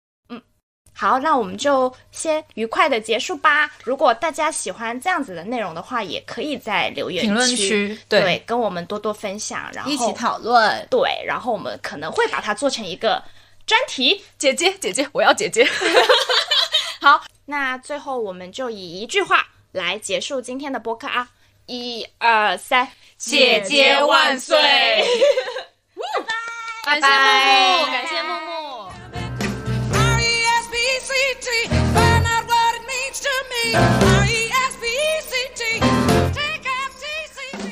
嗯，好，那我们就先愉快的结束吧。如果大家喜欢这样子的内容的话，也可以在留言评论区区对对跟我们多多分享，然后一起讨论。对，然后我们可能会把它做成一个专题。姐姐姐姐，我要姐姐。[LAUGHS] [LAUGHS] 好，那最后我们就以一句话来结束今天的播客啊！一二三，姐姐万岁！[LAUGHS] 拜拜，感谢木木。R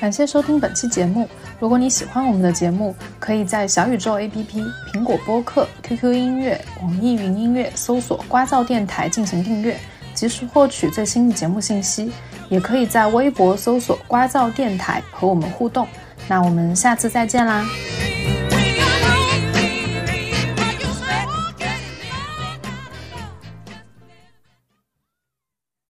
感谢收听本期节目。如果你喜欢我们的节目，可以在小宇宙 APP、苹果播客、QQ 音乐、网易云音乐搜索“瓜噪电台”进行订阅，及时获取最新的节目信息。也可以在微博搜索“瓜噪电台”和我们互动。那我们下次再见啦！